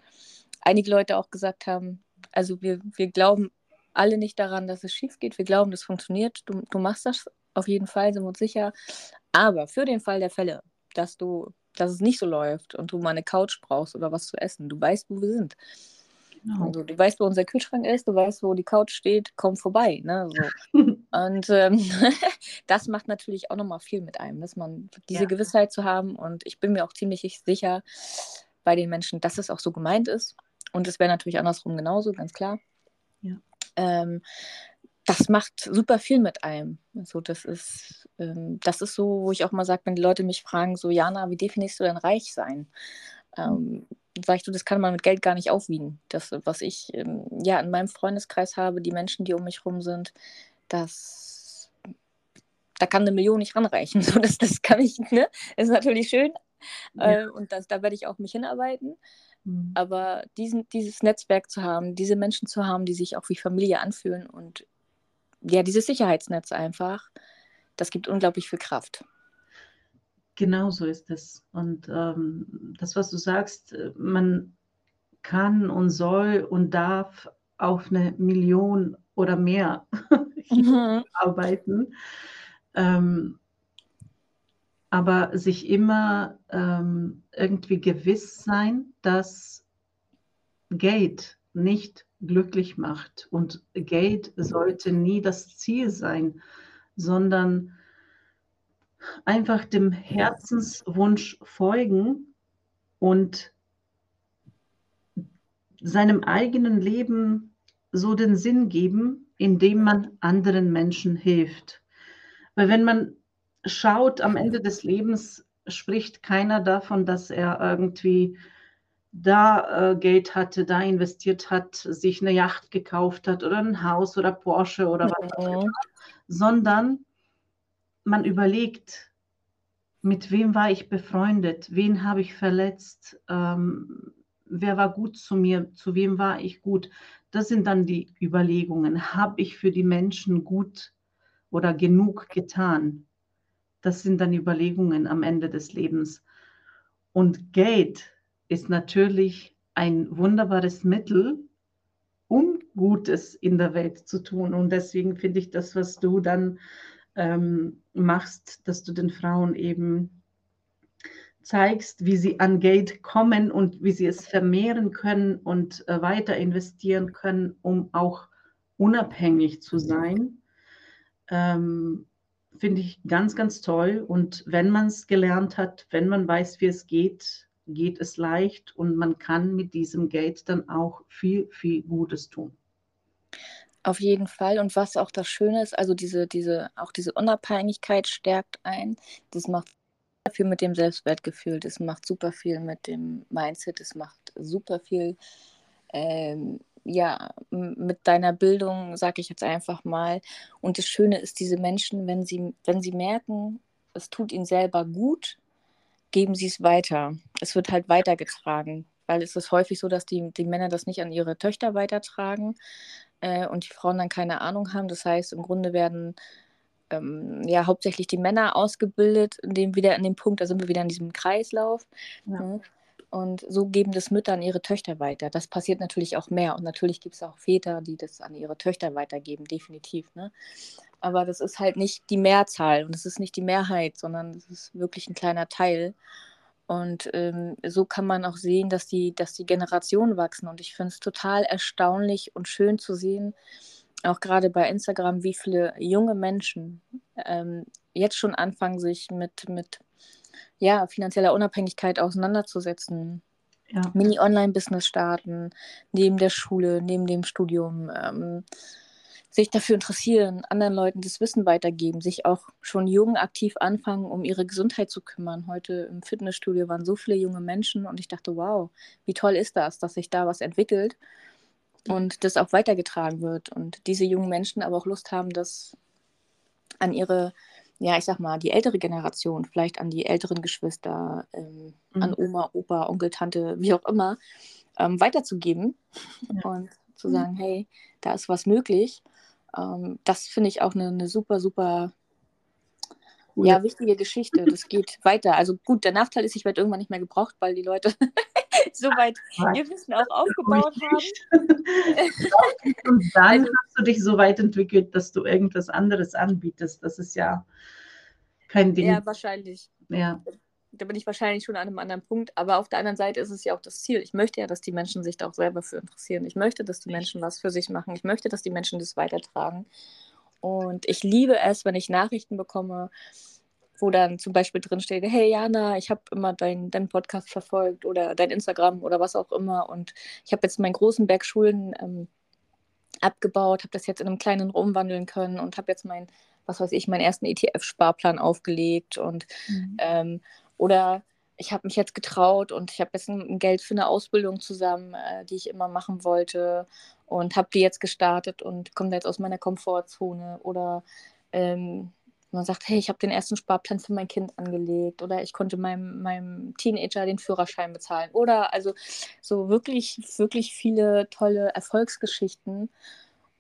einige Leute auch gesagt haben, also wir, wir glauben alle nicht daran, dass es schief geht. Wir glauben, das funktioniert. Du, du machst das auf jeden Fall, sind wir uns sicher. Aber für den Fall der Fälle, dass du, dass es nicht so läuft und du mal eine Couch brauchst oder was zu essen, du weißt, wo wir sind. Genau. Also, du weißt, wo unser Kühlschrank ist, du weißt, wo die Couch steht, komm vorbei. Ne? So. und ähm, das macht natürlich auch nochmal viel mit einem, dass man diese ja. Gewissheit zu haben. Und ich bin mir auch ziemlich sicher bei den Menschen, dass es auch so gemeint ist. Und es wäre natürlich andersrum genauso, ganz klar. Ja. Ähm, das macht super viel mit einem. Also das ist, ähm, das ist so, wo ich auch mal sage, wenn die Leute mich fragen, so Jana, wie definierst du denn reich sein? Ähm, sagst du, das kann man mit Geld gar nicht aufwiegen. Das, was ich ähm, ja in meinem Freundeskreis habe, die Menschen, die um mich rum sind, das da kann eine Million nicht ranreichen. So, das, das kann ich, ne? Das ist natürlich schön. Ja. Äh, und das, da werde ich auch mich hinarbeiten. Mhm. Aber diesen, dieses Netzwerk zu haben, diese Menschen zu haben, die sich auch wie Familie anfühlen und ja, dieses Sicherheitsnetz einfach, das gibt unglaublich viel Kraft. Genau so ist es. Und ähm, das, was du sagst, äh, man kann und soll und darf auf eine Million oder mehr mhm. arbeiten. Ähm, aber sich immer ähm, irgendwie gewiss sein, dass Geld nicht glücklich macht. Und Geld sollte nie das Ziel sein, sondern einfach dem Herzenswunsch folgen und seinem eigenen Leben so den Sinn geben, indem man anderen Menschen hilft. Weil wenn man schaut, am Ende des Lebens spricht keiner davon, dass er irgendwie da äh, Geld hatte, da investiert hat, sich eine Yacht gekauft hat oder ein Haus oder Porsche oder was auch immer, sondern man überlegt, mit wem war ich befreundet, wen habe ich verletzt, ähm, wer war gut zu mir, zu wem war ich gut. Das sind dann die Überlegungen. Habe ich für die Menschen gut oder genug getan? Das sind dann Überlegungen am Ende des Lebens. Und Geld ist natürlich ein wunderbares Mittel, um Gutes in der Welt zu tun. Und deswegen finde ich das, was du dann ähm, machst, dass du den Frauen eben zeigst, wie sie an Geld kommen und wie sie es vermehren können und äh, weiter investieren können, um auch unabhängig zu sein. Ähm, Finde ich ganz, ganz toll. Und wenn man es gelernt hat, wenn man weiß, wie es geht, geht es leicht und man kann mit diesem Geld dann auch viel, viel Gutes tun. Auf jeden Fall. Und was auch das Schöne ist, also diese, diese, auch diese Unabhängigkeit stärkt ein. Das macht viel mit dem Selbstwertgefühl, das macht super viel mit dem Mindset, das macht super viel ähm, ja, mit deiner Bildung, sage ich jetzt einfach mal. Und das Schöne ist, diese Menschen, wenn sie, wenn sie merken, es tut ihnen selber gut, geben sie es weiter. Es wird halt weitergetragen, weil es ist häufig so, dass die, die Männer das nicht an ihre Töchter weitertragen äh, und die Frauen dann keine Ahnung haben. Das heißt, im Grunde werden ähm, ja hauptsächlich die Männer ausgebildet, in dem wieder an dem Punkt, da sind wir wieder in diesem Kreislauf. Ja. Ne? Und so geben das Mütter an ihre Töchter weiter. Das passiert natürlich auch mehr. Und natürlich gibt es auch Väter, die das an ihre Töchter weitergeben, definitiv. Ne? Aber das ist halt nicht die Mehrzahl und es ist nicht die Mehrheit, sondern es ist wirklich ein kleiner Teil. Und ähm, so kann man auch sehen, dass die, dass die Generationen wachsen. Und ich finde es total erstaunlich und schön zu sehen, auch gerade bei Instagram, wie viele junge Menschen ähm, jetzt schon anfangen, sich mit, mit ja, finanzieller Unabhängigkeit auseinanderzusetzen. Ja. Mini-Online-Business starten, neben der Schule, neben dem Studium. Ähm, sich dafür interessieren, anderen Leuten das Wissen weitergeben, sich auch schon jung aktiv anfangen, um ihre Gesundheit zu kümmern. Heute im Fitnessstudio waren so viele junge Menschen und ich dachte, wow, wie toll ist das, dass sich da was entwickelt und das auch weitergetragen wird und diese jungen Menschen aber auch Lust haben, das an ihre, ja, ich sag mal, die ältere Generation, vielleicht an die älteren Geschwister, ähm, mhm. an Oma, Opa, Onkel, Tante, wie auch immer, ähm, weiterzugeben ja. und zu sagen, hey, da ist was möglich ähm, das finde ich auch eine, eine super, super ja, wichtige Geschichte. Das geht weiter. Also gut, der Nachteil ist, ich werde irgendwann nicht mehr gebraucht, weil die Leute soweit ihr Wissen auch aufgebaut haben. Und dann also, hast du dich so weit entwickelt, dass du irgendwas anderes anbietest. Das ist ja kein Ding. Ja, wahrscheinlich. Ja da bin ich wahrscheinlich schon an einem anderen Punkt. Aber auf der anderen Seite ist es ja auch das Ziel. Ich möchte ja, dass die Menschen sich da auch selber für interessieren. Ich möchte, dass die Menschen was für sich machen. Ich möchte, dass die Menschen das weitertragen. Und ich liebe es, wenn ich Nachrichten bekomme, wo dann zum Beispiel drin steht, hey Jana, ich habe immer deinen dein Podcast verfolgt oder dein Instagram oder was auch immer. Und ich habe jetzt meinen großen Berg Schulen ähm, abgebaut, habe das jetzt in einem kleinen umwandeln können und habe jetzt mein, was weiß ich, meinen ersten ETF-Sparplan aufgelegt und mhm. ähm, oder ich habe mich jetzt getraut und ich habe jetzt ein, Geld für eine Ausbildung zusammen, äh, die ich immer machen wollte und habe die jetzt gestartet und komme jetzt aus meiner Komfortzone. Oder ähm, man sagt, hey, ich habe den ersten Sparplan für mein Kind angelegt oder ich konnte meinem, meinem Teenager den Führerschein bezahlen. Oder also so wirklich, wirklich viele tolle Erfolgsgeschichten.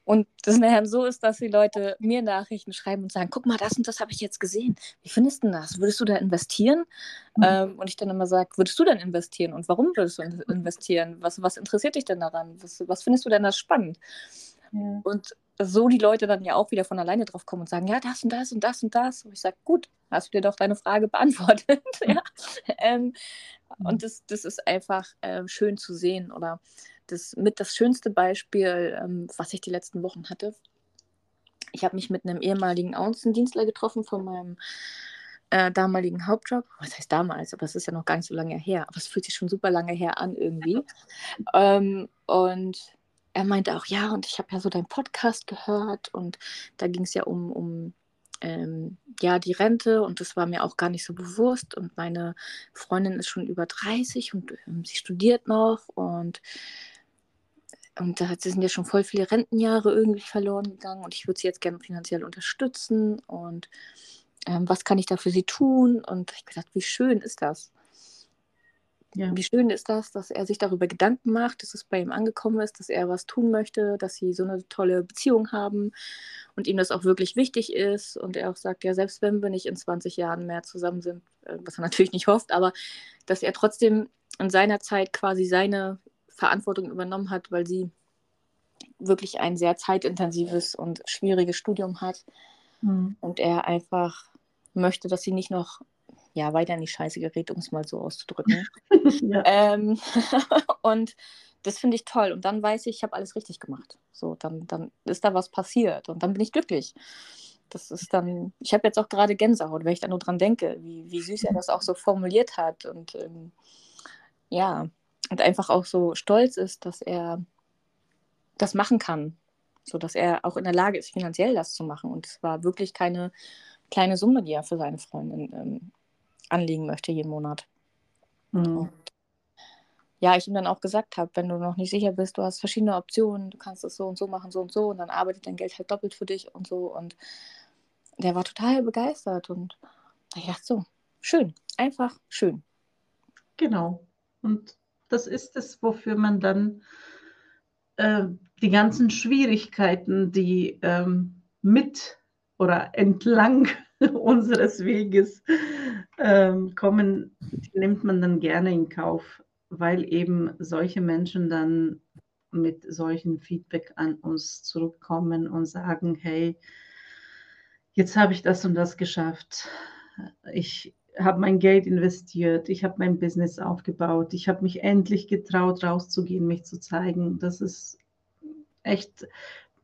Und das nachher so ist, dass die Leute mir Nachrichten schreiben und sagen, guck mal, das und das habe ich jetzt gesehen. Wie findest du das? Würdest du da investieren? Mhm. Ähm, und ich dann immer sage, würdest du denn investieren? Und warum würdest du investieren? Was, was interessiert dich denn daran? Was, was findest du denn da spannend? Ja. Und so die Leute dann ja auch wieder von alleine drauf kommen und sagen, ja, das und das und das und das. Und ich sage, gut, hast du dir doch deine Frage beantwortet. ja. ähm, und mhm. das, das ist einfach äh, schön zu sehen. Oder das mit das schönste Beispiel, ähm, was ich die letzten Wochen hatte. Ich habe mich mit einem ehemaligen Außendienstler getroffen von meinem äh, damaligen Hauptjob. Was heißt damals? Aber es ist ja noch gar nicht so lange her. Aber es fühlt sich schon super lange her an irgendwie. ähm, und er meinte auch, ja, und ich habe ja so deinen Podcast gehört und da ging es ja um, um ähm, ja, die Rente und das war mir auch gar nicht so bewusst. Und meine Freundin ist schon über 30 und ähm, sie studiert noch und, und da sind ja schon voll viele Rentenjahre irgendwie verloren gegangen und ich würde sie jetzt gerne finanziell unterstützen und ähm, was kann ich da für sie tun? Und ich gedacht, wie schön ist das? Ja. Wie schön ist das, dass er sich darüber Gedanken macht, dass es bei ihm angekommen ist, dass er was tun möchte, dass sie so eine tolle Beziehung haben und ihm das auch wirklich wichtig ist. Und er auch sagt, ja, selbst wenn wir nicht in 20 Jahren mehr zusammen sind, äh, was er natürlich nicht hofft, aber dass er trotzdem in seiner Zeit quasi seine Verantwortung übernommen hat, weil sie wirklich ein sehr zeitintensives und schwieriges Studium hat. Mhm. Und er einfach möchte, dass sie nicht noch ja, weiter in die Scheiße gerät, um es mal so auszudrücken. ähm, und das finde ich toll. Und dann weiß ich, ich habe alles richtig gemacht. So, dann, dann ist da was passiert und dann bin ich glücklich. Das ist dann, ich habe jetzt auch gerade Gänsehaut, wenn ich da nur dran denke, wie, wie süß er das auch so formuliert hat und ähm, ja, und einfach auch so stolz ist, dass er das machen kann, so dass er auch in der Lage ist, finanziell das zu machen. Und es war wirklich keine kleine Summe, die er für seine Freundin ähm, anlegen möchte jeden Monat. Mhm. Ja, ich ihm dann auch gesagt habe, wenn du noch nicht sicher bist, du hast verschiedene Optionen, du kannst es so und so machen, so und so, und dann arbeitet dein Geld halt doppelt für dich und so. Und der war total begeistert und ich dachte so, schön, einfach schön. Genau. Und das ist es, wofür man dann äh, die ganzen Schwierigkeiten, die ähm, mit oder entlang unseres Weges ähm, kommen, nimmt man dann gerne in Kauf, weil eben solche Menschen dann mit solchen Feedback an uns zurückkommen und sagen, hey, jetzt habe ich das und das geschafft. Ich habe mein Geld investiert, ich habe mein Business aufgebaut, ich habe mich endlich getraut, rauszugehen, mich zu zeigen. Das ist echt,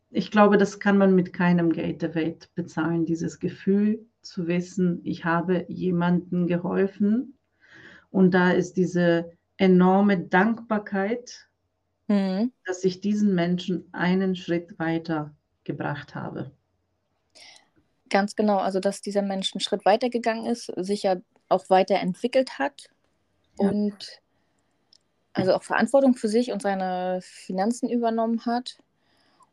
ich glaube, das kann man mit keinem Geld der Welt bezahlen, dieses Gefühl, zu wissen, ich habe jemandem geholfen. Und da ist diese enorme Dankbarkeit, mhm. dass ich diesen Menschen einen Schritt weiter gebracht habe. Ganz genau, also dass dieser Mensch einen Schritt weiter gegangen ist, sich ja auch weiterentwickelt hat ja. und also auch Verantwortung für sich und seine Finanzen übernommen hat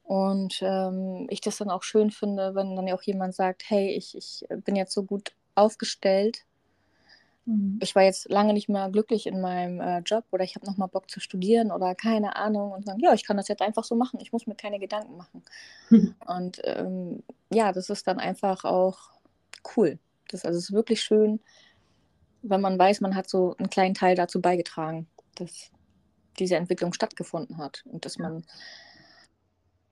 und ähm, ich das dann auch schön finde, wenn dann ja auch jemand sagt, hey, ich, ich bin jetzt so gut aufgestellt. Mhm. Ich war jetzt lange nicht mehr glücklich in meinem äh, Job oder ich habe nochmal Bock zu studieren oder keine Ahnung und sagen, ja, ich kann das jetzt einfach so machen, ich muss mir keine Gedanken machen. Mhm. Und ähm, ja, das ist dann einfach auch cool. Das also ist wirklich schön, wenn man weiß, man hat so einen kleinen Teil dazu beigetragen, dass diese Entwicklung stattgefunden hat und dass man ja,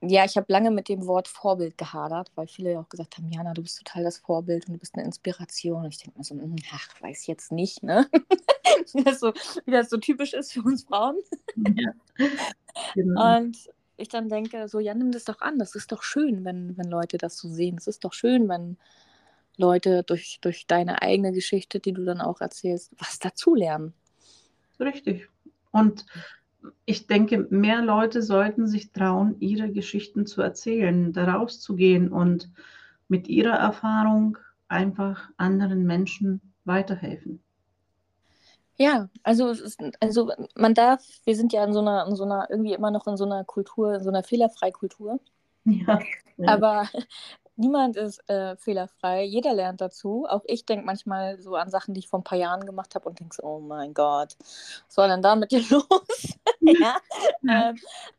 ich habe lange mit dem Wort Vorbild gehadert, weil viele auch gesagt haben, Jana, du bist total das Vorbild und du bist eine Inspiration. Und ich denke mir so, hm, ach, weiß jetzt nicht, ne? wie, das so, wie das so typisch ist für uns Frauen. Ja. Genau. Und ich dann denke, so, ja, nimm das doch an. Das ist doch schön, wenn, wenn Leute das so sehen. Es ist doch schön, wenn Leute durch, durch deine eigene Geschichte, die du dann auch erzählst, was dazulernen. Richtig. Und ich denke, mehr Leute sollten sich trauen, ihre Geschichten zu erzählen, daraus zu gehen und mit ihrer Erfahrung einfach anderen Menschen weiterhelfen. Ja, also, also man darf, wir sind ja in so einer, in so einer, irgendwie immer noch in so einer Kultur, in so einer Fehlerfreikultur. Ja, ja. Aber niemand ist äh, fehlerfrei, jeder lernt dazu. Auch ich denke manchmal so an Sachen, die ich vor ein paar Jahren gemacht habe und denke so, oh mein Gott, was war denn da mit dir los? ja. Ähm,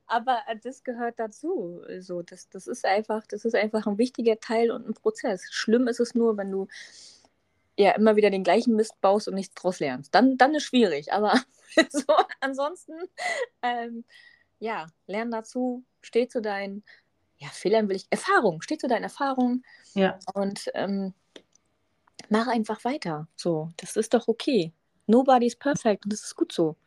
aber das gehört dazu. So, das, das ist einfach, das ist einfach ein wichtiger Teil und ein Prozess. Schlimm ist es nur, wenn du ja immer wieder den gleichen Mist baust und nichts draus lernst. Dann, dann ist schwierig. Aber so, ansonsten, ähm, ja, lern dazu, steh zu deinen ja, Fehlern will ich, Erfahrung, steht zu deinen Erfahrungen. Ja. Und ähm, mach einfach weiter. So, das ist doch okay. Nobody's perfect und das ist gut so.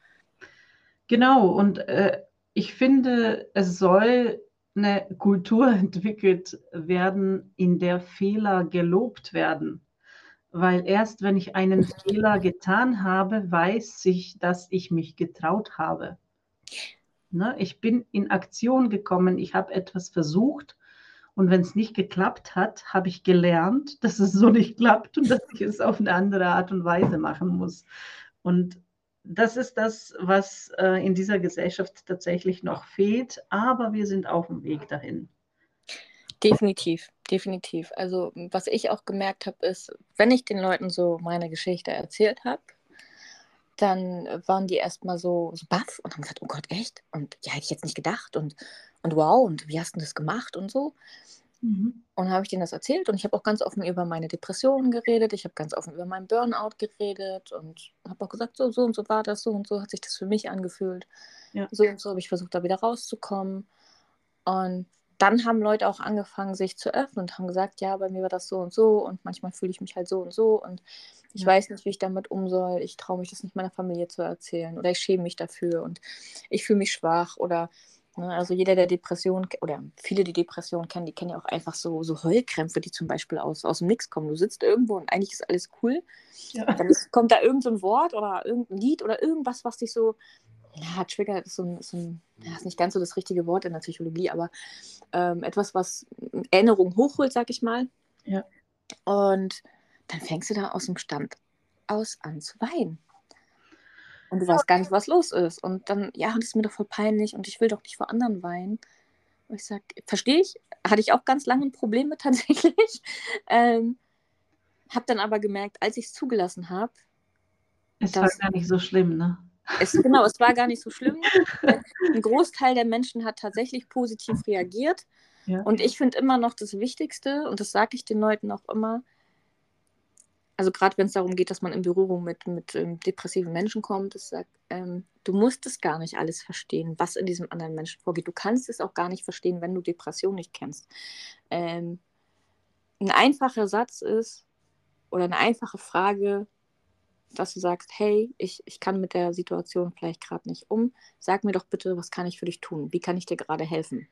Genau, und äh, ich finde, es soll eine Kultur entwickelt werden, in der Fehler gelobt werden. Weil erst wenn ich einen Fehler getan habe, weiß ich, dass ich mich getraut habe. Ne? Ich bin in Aktion gekommen, ich habe etwas versucht Und wenn es nicht geklappt hat, habe ich gelernt, dass es so nicht klappt und dass ich es auf eine andere Art und Weise machen muss. Und das ist das, was äh, in dieser Gesellschaft tatsächlich noch fehlt, aber wir sind auf dem Weg dahin. Definitiv, definitiv. Also was ich auch gemerkt habe, ist, wenn ich den Leuten so meine Geschichte erzählt habe, dann waren die erstmal so, so baff und haben gesagt, oh Gott, echt? Und ja, hätte ich jetzt nicht gedacht und, und wow, und wie hast du das gemacht und so. Mhm. Und habe ich denen das erzählt und ich habe auch ganz offen über meine Depressionen geredet, ich habe ganz offen über meinen Burnout geredet und habe auch gesagt, so, so und so war das, so und so hat sich das für mich angefühlt. Ja. So und so habe ich versucht, da wieder rauszukommen. Und dann haben Leute auch angefangen, sich zu öffnen und haben gesagt, ja, bei mir war das so und so und manchmal fühle ich mich halt so und so und ich ja. weiß nicht, wie ich damit um soll. Ich traue mich das nicht meiner Familie zu erzählen oder ich schäme mich dafür und ich fühle mich schwach oder ne, also jeder, der Depression oder viele, die Depression kennen, die kennen ja auch einfach so, so Heulkrämpfe, die zum Beispiel aus, aus dem Nix kommen. Du sitzt irgendwo und eigentlich ist alles cool. Ja. Dann ist, kommt da irgendein so Wort oder irgendein Lied oder irgendwas, was dich so ja, Trigger ist so ein, so ein ja, ist nicht ganz so das richtige Wort in der Psychologie, aber ähm, etwas, was Erinnerung hochholt, sag ich mal. Ja. Und dann fängst du da aus dem Stand aus an zu weinen. Und du weißt gar nicht, was los ist. Und dann, ja, das ist mir doch voll peinlich und ich will doch nicht vor anderen weinen. Und ich sag, verstehe ich, hatte ich auch ganz lange Probleme tatsächlich. ähm, hab dann aber gemerkt, als ich es zugelassen habe, es war gar nicht so schlimm, ne? Es, genau, es war gar nicht so schlimm. Ein Großteil der Menschen hat tatsächlich positiv reagiert. Ja. Und ich finde immer noch das Wichtigste, und das sage ich den Leuten auch immer, also gerade wenn es darum geht, dass man in Berührung mit, mit ähm, depressiven Menschen kommt, sagt, ähm, du musst es gar nicht alles verstehen, was in diesem anderen Menschen vorgeht. Du kannst es auch gar nicht verstehen, wenn du Depression nicht kennst. Ähm, ein einfacher Satz ist oder eine einfache Frage, dass du sagst, hey, ich, ich kann mit der Situation vielleicht gerade nicht um. Sag mir doch bitte, was kann ich für dich tun? Wie kann ich dir gerade helfen?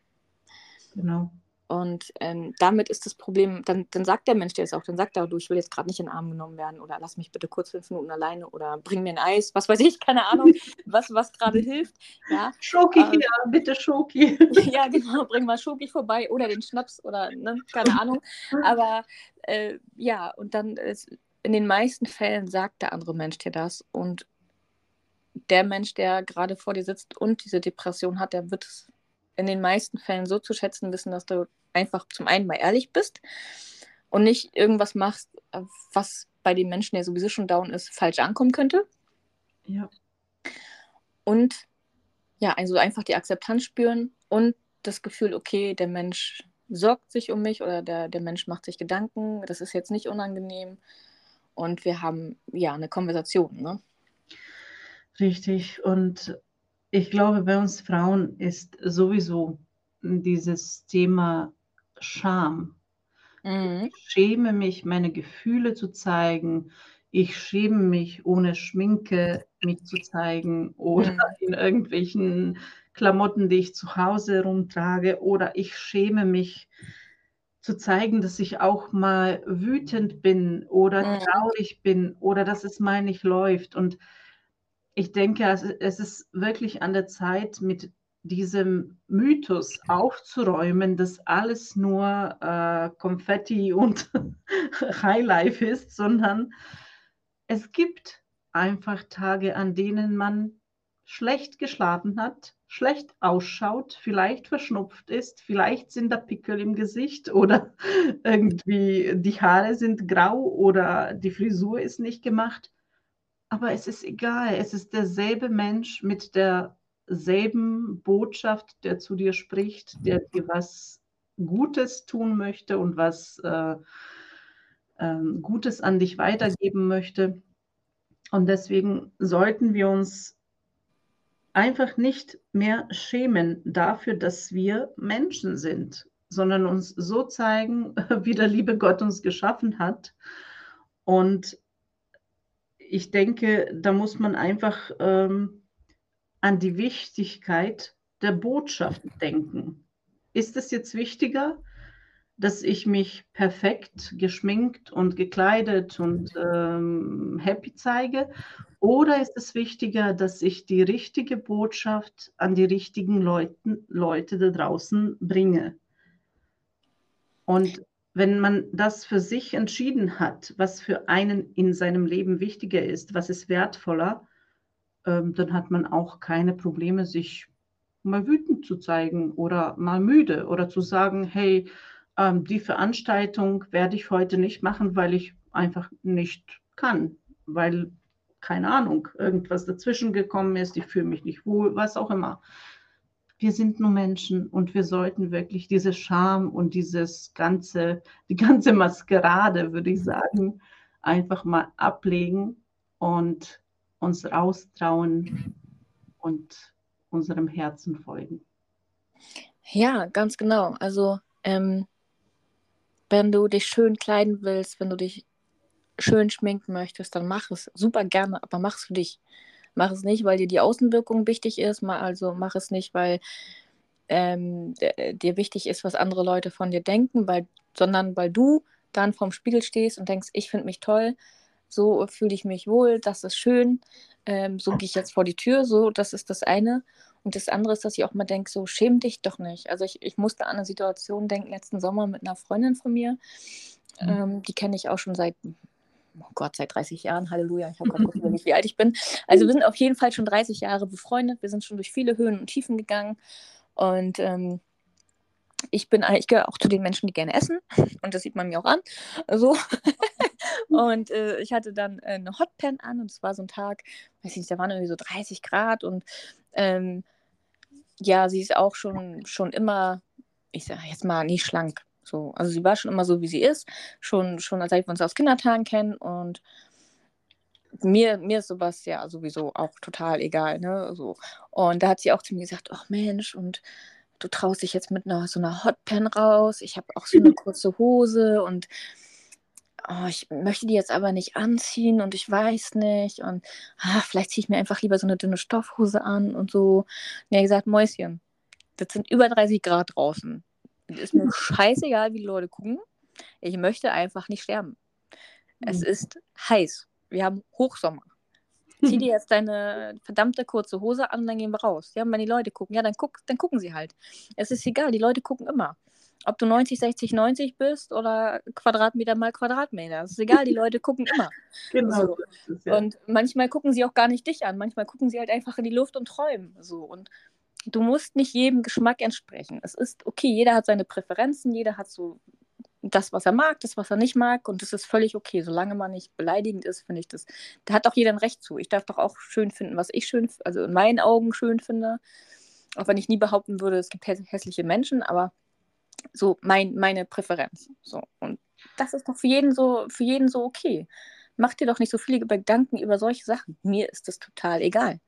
Genau. Und ähm, damit ist das Problem, dann, dann sagt der Mensch dir es auch, dann sagt er, du, ich will jetzt gerade nicht in den Arm genommen werden oder lass mich bitte kurz fünf Minuten alleine oder bring mir ein Eis, was weiß ich, keine Ahnung, was, was gerade hilft. Ja, Schoki, ähm, ja, bitte Schoki. ja, genau, bring mal Schoki vorbei oder den Schnaps oder ne, keine Ahnung. Aber äh, ja, und dann ist, in den meisten Fällen sagt der andere Mensch dir das und der Mensch, der gerade vor dir sitzt und diese Depression hat, der wird es in den meisten Fällen so zu schätzen wissen, dass du einfach zum einen mal ehrlich bist und nicht irgendwas machst, was bei dem Menschen, der sowieso schon down ist, falsch ankommen könnte. Ja. Und ja, also einfach die Akzeptanz spüren und das Gefühl, okay, der Mensch sorgt sich um mich oder der, der Mensch macht sich Gedanken, das ist jetzt nicht unangenehm und wir haben ja eine Konversation. Ne? Richtig. Und ich glaube, bei uns Frauen ist sowieso dieses Thema Scham. Mhm. Ich schäme mich, meine Gefühle zu zeigen. Ich schäme mich, ohne Schminke mich zu zeigen oder mhm. in irgendwelchen Klamotten, die ich zu Hause rumtrage. Oder ich schäme mich, zu zeigen, dass ich auch mal wütend bin oder mhm. traurig bin oder dass es mal nicht läuft. Und ich denke, es ist wirklich an der Zeit, mit diesem Mythos aufzuräumen, dass alles nur äh, Konfetti und Highlife ist, sondern es gibt einfach Tage, an denen man schlecht geschlafen hat, schlecht ausschaut, vielleicht verschnupft ist, vielleicht sind da Pickel im Gesicht oder irgendwie die Haare sind grau oder die Frisur ist nicht gemacht. Aber es ist egal, es ist derselbe Mensch mit derselben Botschaft, der zu dir spricht, der dir was Gutes tun möchte und was äh, äh, Gutes an dich weitergeben möchte. Und deswegen sollten wir uns einfach nicht mehr schämen dafür, dass wir Menschen sind, sondern uns so zeigen, wie der liebe Gott uns geschaffen hat. Und ich denke, da muss man einfach ähm, an die Wichtigkeit der Botschaft denken. Ist es jetzt wichtiger, dass ich mich perfekt geschminkt und gekleidet und ähm, happy zeige? Oder ist es wichtiger, dass ich die richtige Botschaft an die richtigen Leuten, Leute da draußen bringe? Und wenn man das für sich entschieden hat, was für einen in seinem Leben wichtiger ist, was ist wertvoller, ähm, dann hat man auch keine Probleme, sich mal wütend zu zeigen oder mal müde oder zu sagen, hey, ähm, die Veranstaltung werde ich heute nicht machen, weil ich einfach nicht kann, weil, keine Ahnung, irgendwas dazwischen gekommen ist, ich fühle mich nicht wohl, was auch immer wir sind nur Menschen und wir sollten wirklich diese Scham und dieses ganze, die ganze Maskerade, würde ich sagen, einfach mal ablegen und uns raustrauen und unserem Herzen folgen. Ja, ganz genau. Also ähm, wenn du dich schön kleiden willst, wenn du dich schön schminken möchtest, dann mach es super gerne, aber mach es für dich. Mach es nicht, weil dir die Außenwirkung wichtig ist, also mach es nicht, weil ähm, dir wichtig ist, was andere Leute von dir denken, weil, sondern weil du dann vorm Spiegel stehst und denkst, ich finde mich toll, so fühle ich mich wohl, das ist schön, ähm, so gehe ich jetzt vor die Tür, so, das ist das eine. Und das andere ist, dass ich auch mal denke, so schäm dich doch nicht. Also ich, ich musste an eine Situation denken, letzten Sommer mit einer Freundin von mir, mhm. ähm, die kenne ich auch schon seit oh Gott, seit 30 Jahren, Halleluja, ich habe gerade nicht, wie alt ich bin. Also wir sind auf jeden Fall schon 30 Jahre befreundet, wir sind schon durch viele Höhen und Tiefen gegangen und ähm, ich bin ich gehöre auch zu den Menschen, die gerne essen und das sieht man mir auch an. So. und äh, ich hatte dann äh, eine Hotpan an und es war so ein Tag, weiß ich nicht, da waren irgendwie so 30 Grad und ähm, ja, sie ist auch schon, schon immer, ich sage jetzt mal, nicht schlank. So, also sie war schon immer so, wie sie ist, schon, schon seit wir uns aus Kindertagen kennen und mir, mir ist sowas ja sowieso auch total egal, ne? So. Und da hat sie auch zu mir gesagt, ach Mensch, und du traust dich jetzt mit einer so einer Hotpan raus. Ich habe auch so eine kurze Hose und oh, ich möchte die jetzt aber nicht anziehen und ich weiß nicht. Und ah, vielleicht ziehe ich mir einfach lieber so eine dünne Stoffhose an und so. Und er hat gesagt, Mäuschen, das sind über 30 Grad draußen ist mir scheißegal, wie die Leute gucken. Ich möchte einfach nicht sterben. Mhm. Es ist heiß. Wir haben Hochsommer. Zieh dir jetzt deine verdammte kurze Hose an und dann gehen wir raus. Ja, wenn die Leute gucken, ja, dann, guck, dann gucken sie halt. Es ist egal, die Leute gucken immer. Ob du 90, 60, 90 bist oder Quadratmeter mal Quadratmeter. Es ist egal, die Leute gucken immer. Genau. So. Ja. Und manchmal gucken sie auch gar nicht dich an. Manchmal gucken sie halt einfach in die Luft und träumen. So. Und du musst nicht jedem Geschmack entsprechen. Es ist okay, jeder hat seine Präferenzen, jeder hat so das, was er mag, das, was er nicht mag, und das ist völlig okay. Solange man nicht beleidigend ist, finde ich das. Da hat doch jeder ein Recht zu. Ich darf doch auch schön finden, was ich schön, also in meinen Augen schön finde. Auch wenn ich nie behaupten würde, es gibt hässliche Menschen, aber so mein, meine Präferenz. So. Und das ist doch für jeden so, für jeden so okay. Mach dir doch nicht so viele Gedanken über solche Sachen. Mir ist das total egal.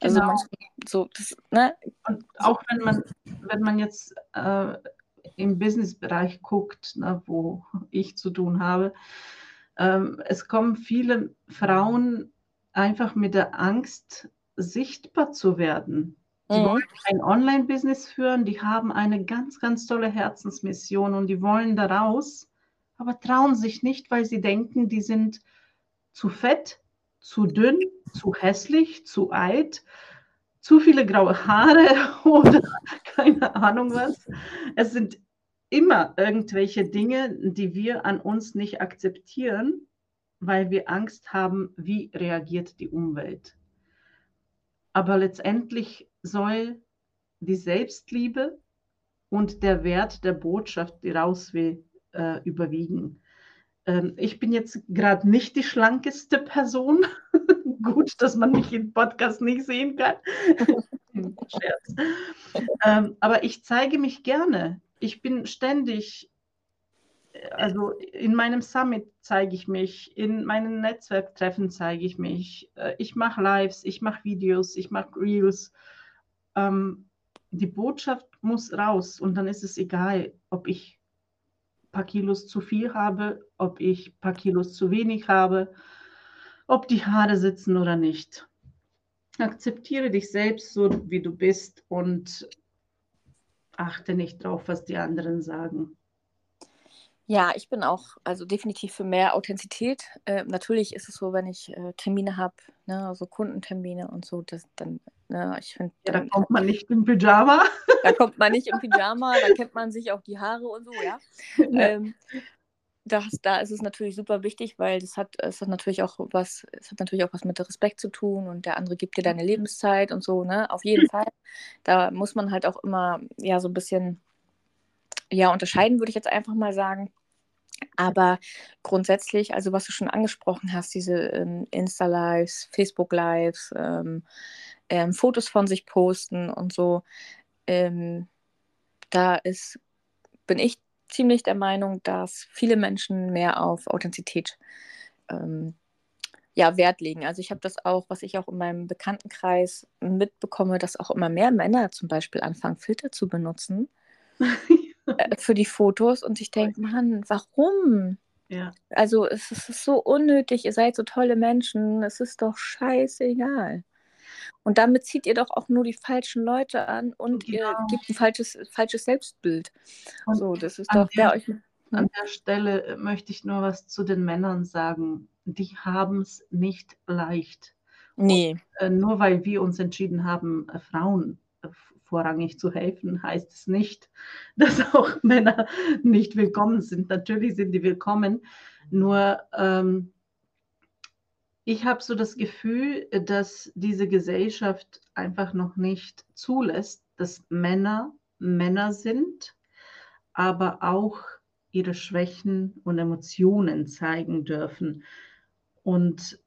Also genau. manchmal so, das, ne? Und auch wenn man, wenn man jetzt äh, im Businessbereich guckt, ne, wo ich zu tun habe, ähm, es kommen viele Frauen einfach mit der Angst, sichtbar zu werden. Die mhm. wollen ein Online-Business führen, die haben eine ganz, ganz tolle Herzensmission und die wollen daraus, aber trauen sich nicht, weil sie denken, die sind zu fett, zu dünn, zu hässlich, zu alt, zu viele graue Haare oder keine Ahnung was. Es sind immer irgendwelche Dinge, die wir an uns nicht akzeptieren, weil wir Angst haben, wie reagiert die Umwelt. Aber letztendlich soll die Selbstliebe und der Wert der Botschaft, die raus will, äh, überwiegen. Ähm, ich bin jetzt gerade nicht die schlankeste Person. Gut, dass man mich im Podcast nicht sehen kann. Scherz. Ähm, aber ich zeige mich gerne. Ich bin ständig, also in meinem Summit zeige ich mich, in meinen Netzwerktreffen zeige ich mich. Äh, ich mache Lives, ich mache Videos, ich mache Reels. Ähm, die Botschaft muss raus und dann ist es egal, ob ich paar Kilos zu viel habe, ob ich ein paar Kilos zu wenig habe, ob die Haare sitzen oder nicht. Akzeptiere dich selbst so, wie du bist und achte nicht drauf, was die anderen sagen. Ja, ich bin auch, also definitiv für mehr Authentizität. Äh, natürlich ist es so, wenn ich äh, Termine habe, ne, also Kundentermine und so, das dann, ne, ich finde. Ja, da kommt man nicht im Pyjama. Da kommt man nicht im Pyjama, da kennt man sich auch die Haare und so, ja. ja. Ähm, das, da ist es natürlich super wichtig, weil das hat, es hat natürlich auch was, es hat natürlich auch was mit Respekt zu tun und der andere gibt dir deine Lebenszeit und so, ne? Auf jeden Fall. Da muss man halt auch immer ja so ein bisschen ja, unterscheiden, würde ich jetzt einfach mal sagen. Aber grundsätzlich, also was du schon angesprochen hast, diese ähm, Insta-Lives, Facebook-Lives, ähm, ähm, Fotos von sich posten und so, ähm, da ist, bin ich ziemlich der Meinung, dass viele Menschen mehr auf Authentizität ähm, ja, Wert legen. Also ich habe das auch, was ich auch in meinem Bekanntenkreis mitbekomme, dass auch immer mehr Männer zum Beispiel anfangen, Filter zu benutzen. Äh, für die Fotos und ich denke, Mann, warum? Ja. Also es ist so unnötig, ihr seid so tolle Menschen, es ist doch scheißegal. Und damit zieht ihr doch auch nur die falschen Leute an und genau. ihr gebt ein falsches, falsches Selbstbild. Und so, das ist doch der, euch. Hm? An der Stelle möchte ich nur was zu den Männern sagen. Die haben es nicht leicht. Nee. Und, äh, nur weil wir uns entschieden haben, äh, Frauen vorrangig zu helfen, heißt es nicht, dass auch Männer nicht willkommen sind. Natürlich sind die willkommen, nur ähm, ich habe so das Gefühl, dass diese Gesellschaft einfach noch nicht zulässt, dass Männer Männer sind, aber auch ihre Schwächen und Emotionen zeigen dürfen. Und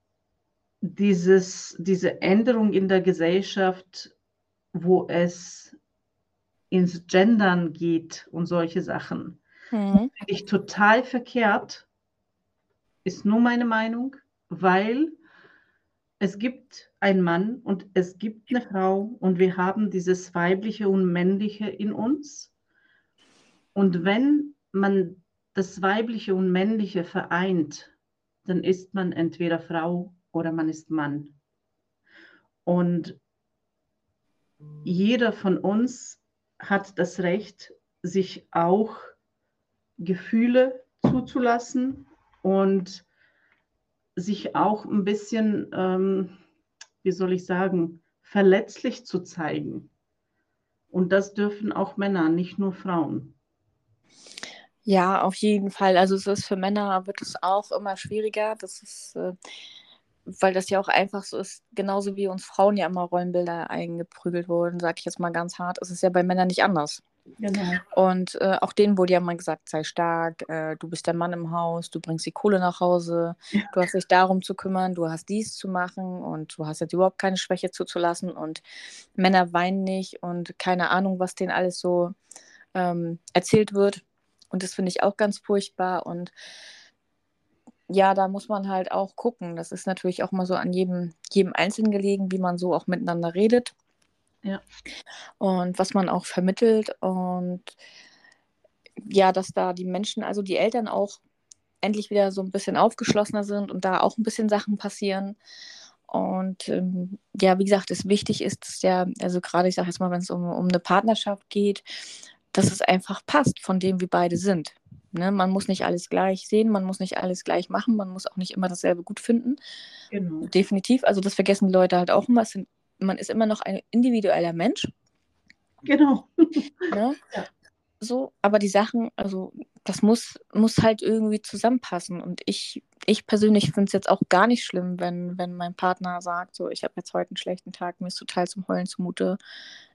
dieses, diese Änderung in der Gesellschaft wo es ins Gendern geht und solche Sachen. Mhm. Finde ich total verkehrt, ist nur meine Meinung, weil es gibt einen Mann und es gibt eine Frau und wir haben dieses weibliche und männliche in uns. Und wenn man das weibliche und männliche vereint, dann ist man entweder Frau oder man ist Mann. Und jeder von uns hat das Recht, sich auch Gefühle zuzulassen und sich auch ein bisschen, ähm, wie soll ich sagen, verletzlich zu zeigen. Und das dürfen auch Männer, nicht nur Frauen. Ja, auf jeden Fall. Also es ist für Männer wird es auch immer schwieriger. Das ist äh, weil das ja auch einfach so ist, genauso wie uns Frauen ja immer Rollenbilder eingeprügelt wurden, sage ich jetzt mal ganz hart, ist es ja bei Männern nicht anders. Genau. Und äh, auch denen wurde ja mal gesagt, sei stark, äh, du bist der Mann im Haus, du bringst die Kohle nach Hause, ja. du hast dich darum zu kümmern, du hast dies zu machen und du hast jetzt überhaupt keine Schwäche zuzulassen und Männer weinen nicht und keine Ahnung, was denen alles so ähm, erzählt wird. Und das finde ich auch ganz furchtbar und ja, da muss man halt auch gucken. Das ist natürlich auch mal so an jedem, jedem Einzelnen gelegen, wie man so auch miteinander redet. Ja. Und was man auch vermittelt. Und ja, dass da die Menschen, also die Eltern auch endlich wieder so ein bisschen aufgeschlossener sind und da auch ein bisschen Sachen passieren. Und ähm, ja, wie gesagt, es wichtig ist, dass ja, also gerade ich sage jetzt mal, wenn es um, um eine Partnerschaft geht, dass es einfach passt von dem, wie beide sind. Ne? Man muss nicht alles gleich sehen, man muss nicht alles gleich machen, man muss auch nicht immer dasselbe gut finden. Genau. Definitiv. Also das vergessen die Leute halt auch immer. Sind, man ist immer noch ein individueller Mensch. Genau. Ne? Ja. So, aber die Sachen, also das muss, muss halt irgendwie zusammenpassen. Und ich, ich persönlich finde es jetzt auch gar nicht schlimm, wenn, wenn mein Partner sagt, so, ich habe jetzt heute einen schlechten Tag, mir ist total zum Heulen zumute,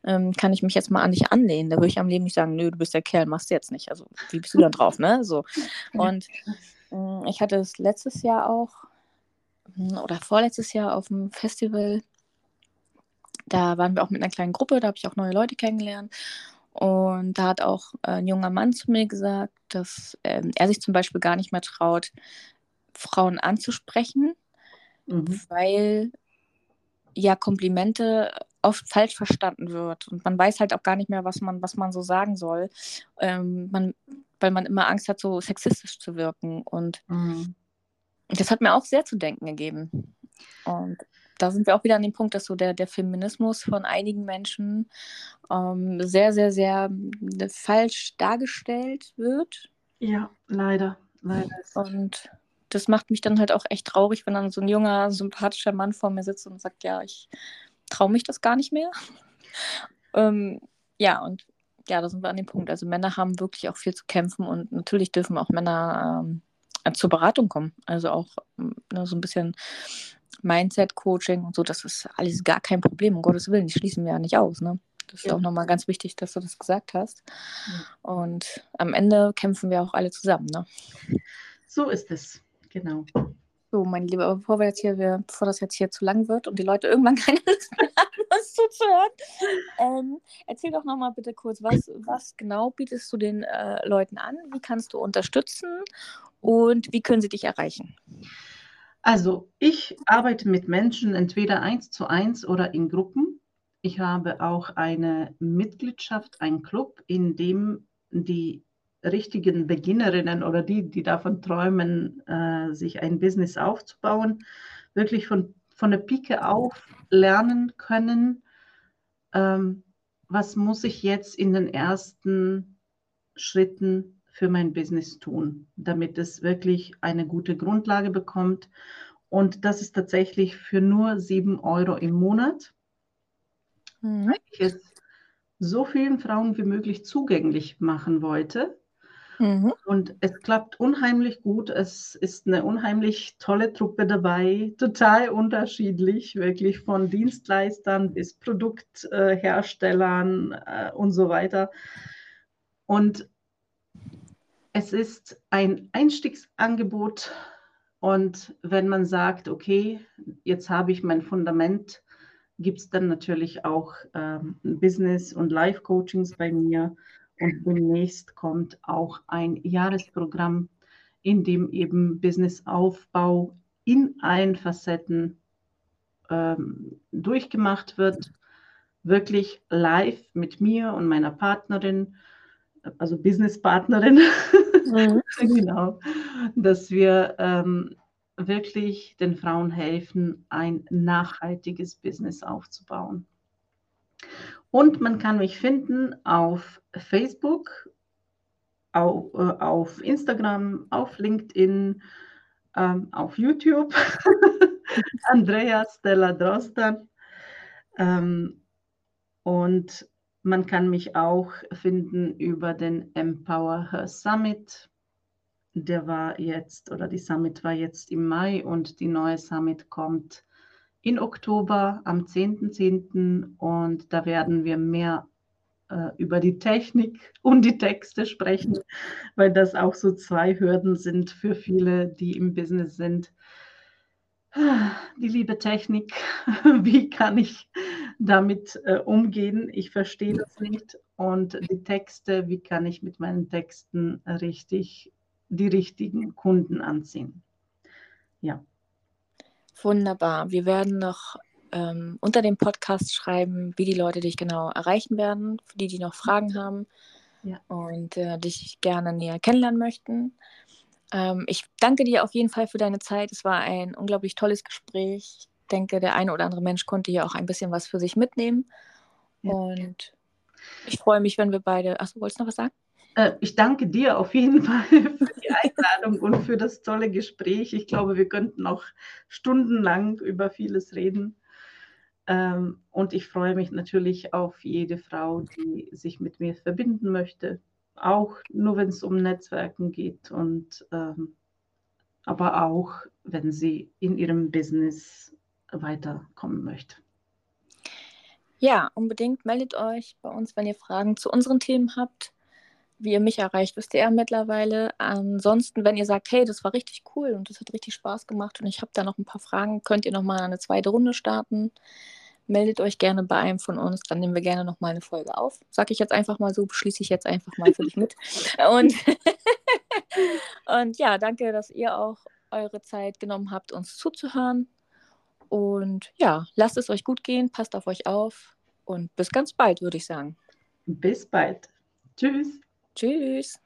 ähm, kann ich mich jetzt mal an dich anlehnen. Da würde ich am Leben nicht sagen, nö, du bist der Kerl, machst du jetzt nicht. Also, wie bist du dann drauf, ne? So. Und äh, ich hatte es letztes Jahr auch, hm, oder vorletztes Jahr auf dem Festival, da waren wir auch mit einer kleinen Gruppe, da habe ich auch neue Leute kennengelernt. Und da hat auch äh, ein junger Mann zu mir gesagt, dass ähm, er sich zum Beispiel gar nicht mehr traut, Frauen anzusprechen, mhm. weil ja Komplimente oft falsch verstanden wird und man weiß halt auch gar nicht mehr, was man, was man so sagen soll, ähm, man, weil man immer Angst hat, so sexistisch zu wirken. Und mhm. das hat mir auch sehr zu denken gegeben. Und da sind wir auch wieder an dem Punkt, dass so der, der Feminismus von einigen Menschen ähm, sehr, sehr, sehr äh, falsch dargestellt wird. Ja, leider. leider. Und das macht mich dann halt auch echt traurig, wenn dann so ein junger, sympathischer Mann vor mir sitzt und sagt, ja, ich traue mich das gar nicht mehr. ähm, ja, und ja, da sind wir an dem Punkt. Also Männer haben wirklich auch viel zu kämpfen und natürlich dürfen auch Männer ähm, zur Beratung kommen. Also auch ne, so ein bisschen Mindset-Coaching und so, das ist alles gar kein Problem, um Gottes Willen, die schließen wir ja nicht aus. Ne? Das ist ja. auch nochmal ganz wichtig, dass du das gesagt hast. Ja. Und am Ende kämpfen wir auch alle zusammen. Ne? So ist es, genau. So, mein Lieber, bevor wir jetzt hier, bevor das jetzt hier zu lang wird und die Leute irgendwann keine Lust mehr haben, was zuzuhören, ähm, erzähl doch nochmal bitte kurz, was, was genau bietest du den äh, Leuten an? Wie kannst du unterstützen und wie können sie dich erreichen? Also, ich arbeite mit Menschen entweder eins zu eins oder in Gruppen. Ich habe auch eine Mitgliedschaft, einen Club, in dem die richtigen Beginnerinnen oder die, die davon träumen, äh, sich ein Business aufzubauen, wirklich von, von der Pike auf lernen können, ähm, was muss ich jetzt in den ersten Schritten für mein Business tun, damit es wirklich eine gute Grundlage bekommt. Und das ist tatsächlich für nur sieben Euro im Monat. Mhm. Weil ich es so vielen Frauen wie möglich zugänglich machen wollte, Mhm. Und es klappt unheimlich gut. Es ist eine unheimlich tolle Truppe dabei, total unterschiedlich, wirklich von Dienstleistern bis Produktherstellern äh, und so weiter. Und es ist ein Einstiegsangebot. Und wenn man sagt, okay, jetzt habe ich mein Fundament, gibt es dann natürlich auch ähm, Business- und Life-Coachings bei mir und demnächst kommt auch ein Jahresprogramm, in dem eben Businessaufbau in allen Facetten ähm, durchgemacht wird. Wirklich live mit mir und meiner Partnerin, also Businesspartnerin. Mhm. genau. Dass wir ähm, wirklich den Frauen helfen, ein nachhaltiges Business aufzubauen. Und man kann mich finden auf Facebook, auf, äh, auf Instagram, auf LinkedIn, ähm, auf YouTube. Andrea Stella Drostan. Ähm, und man kann mich auch finden über den Empower Her Summit. Der war jetzt, oder die Summit war jetzt im Mai und die neue Summit kommt in Oktober am 10.10. .10. und da werden wir mehr äh, über die Technik und die Texte sprechen, weil das auch so zwei Hürden sind für viele, die im Business sind. Die liebe Technik, wie kann ich damit äh, umgehen? Ich verstehe das nicht. Und die Texte, wie kann ich mit meinen Texten richtig die richtigen Kunden anziehen? Ja. Wunderbar. Wir werden noch ähm, unter dem Podcast schreiben, wie die Leute dich genau erreichen werden, für die, die noch Fragen haben ja. und äh, dich gerne näher kennenlernen möchten. Ähm, ich danke dir auf jeden Fall für deine Zeit. Es war ein unglaublich tolles Gespräch. Ich denke, der eine oder andere Mensch konnte hier auch ein bisschen was für sich mitnehmen. Ja. Und ich freue mich, wenn wir beide. Achso, wolltest du noch was sagen? Äh, ich danke dir auf jeden Fall für die Einladung und für das tolle Gespräch. Ich glaube, wir könnten noch stundenlang über vieles reden. Ähm, und ich freue mich natürlich auf jede Frau, die sich mit mir verbinden möchte. Auch nur, wenn es um Netzwerken geht und ähm, aber auch, wenn sie in ihrem Business weiterkommen möchte. Ja, unbedingt meldet euch bei uns, wenn ihr Fragen zu unseren Themen habt wie ihr mich erreicht, wisst ihr ja mittlerweile. Ansonsten, wenn ihr sagt, hey, das war richtig cool und das hat richtig Spaß gemacht und ich habe da noch ein paar Fragen, könnt ihr nochmal eine zweite Runde starten. Meldet euch gerne bei einem von uns, dann nehmen wir gerne nochmal eine Folge auf. Sag ich jetzt einfach mal so, beschließe ich jetzt einfach mal für dich mit. Und, und ja, danke, dass ihr auch eure Zeit genommen habt, uns zuzuhören. Und ja, lasst es euch gut gehen, passt auf euch auf und bis ganz bald, würde ich sagen. Bis bald. Tschüss. Tschüss.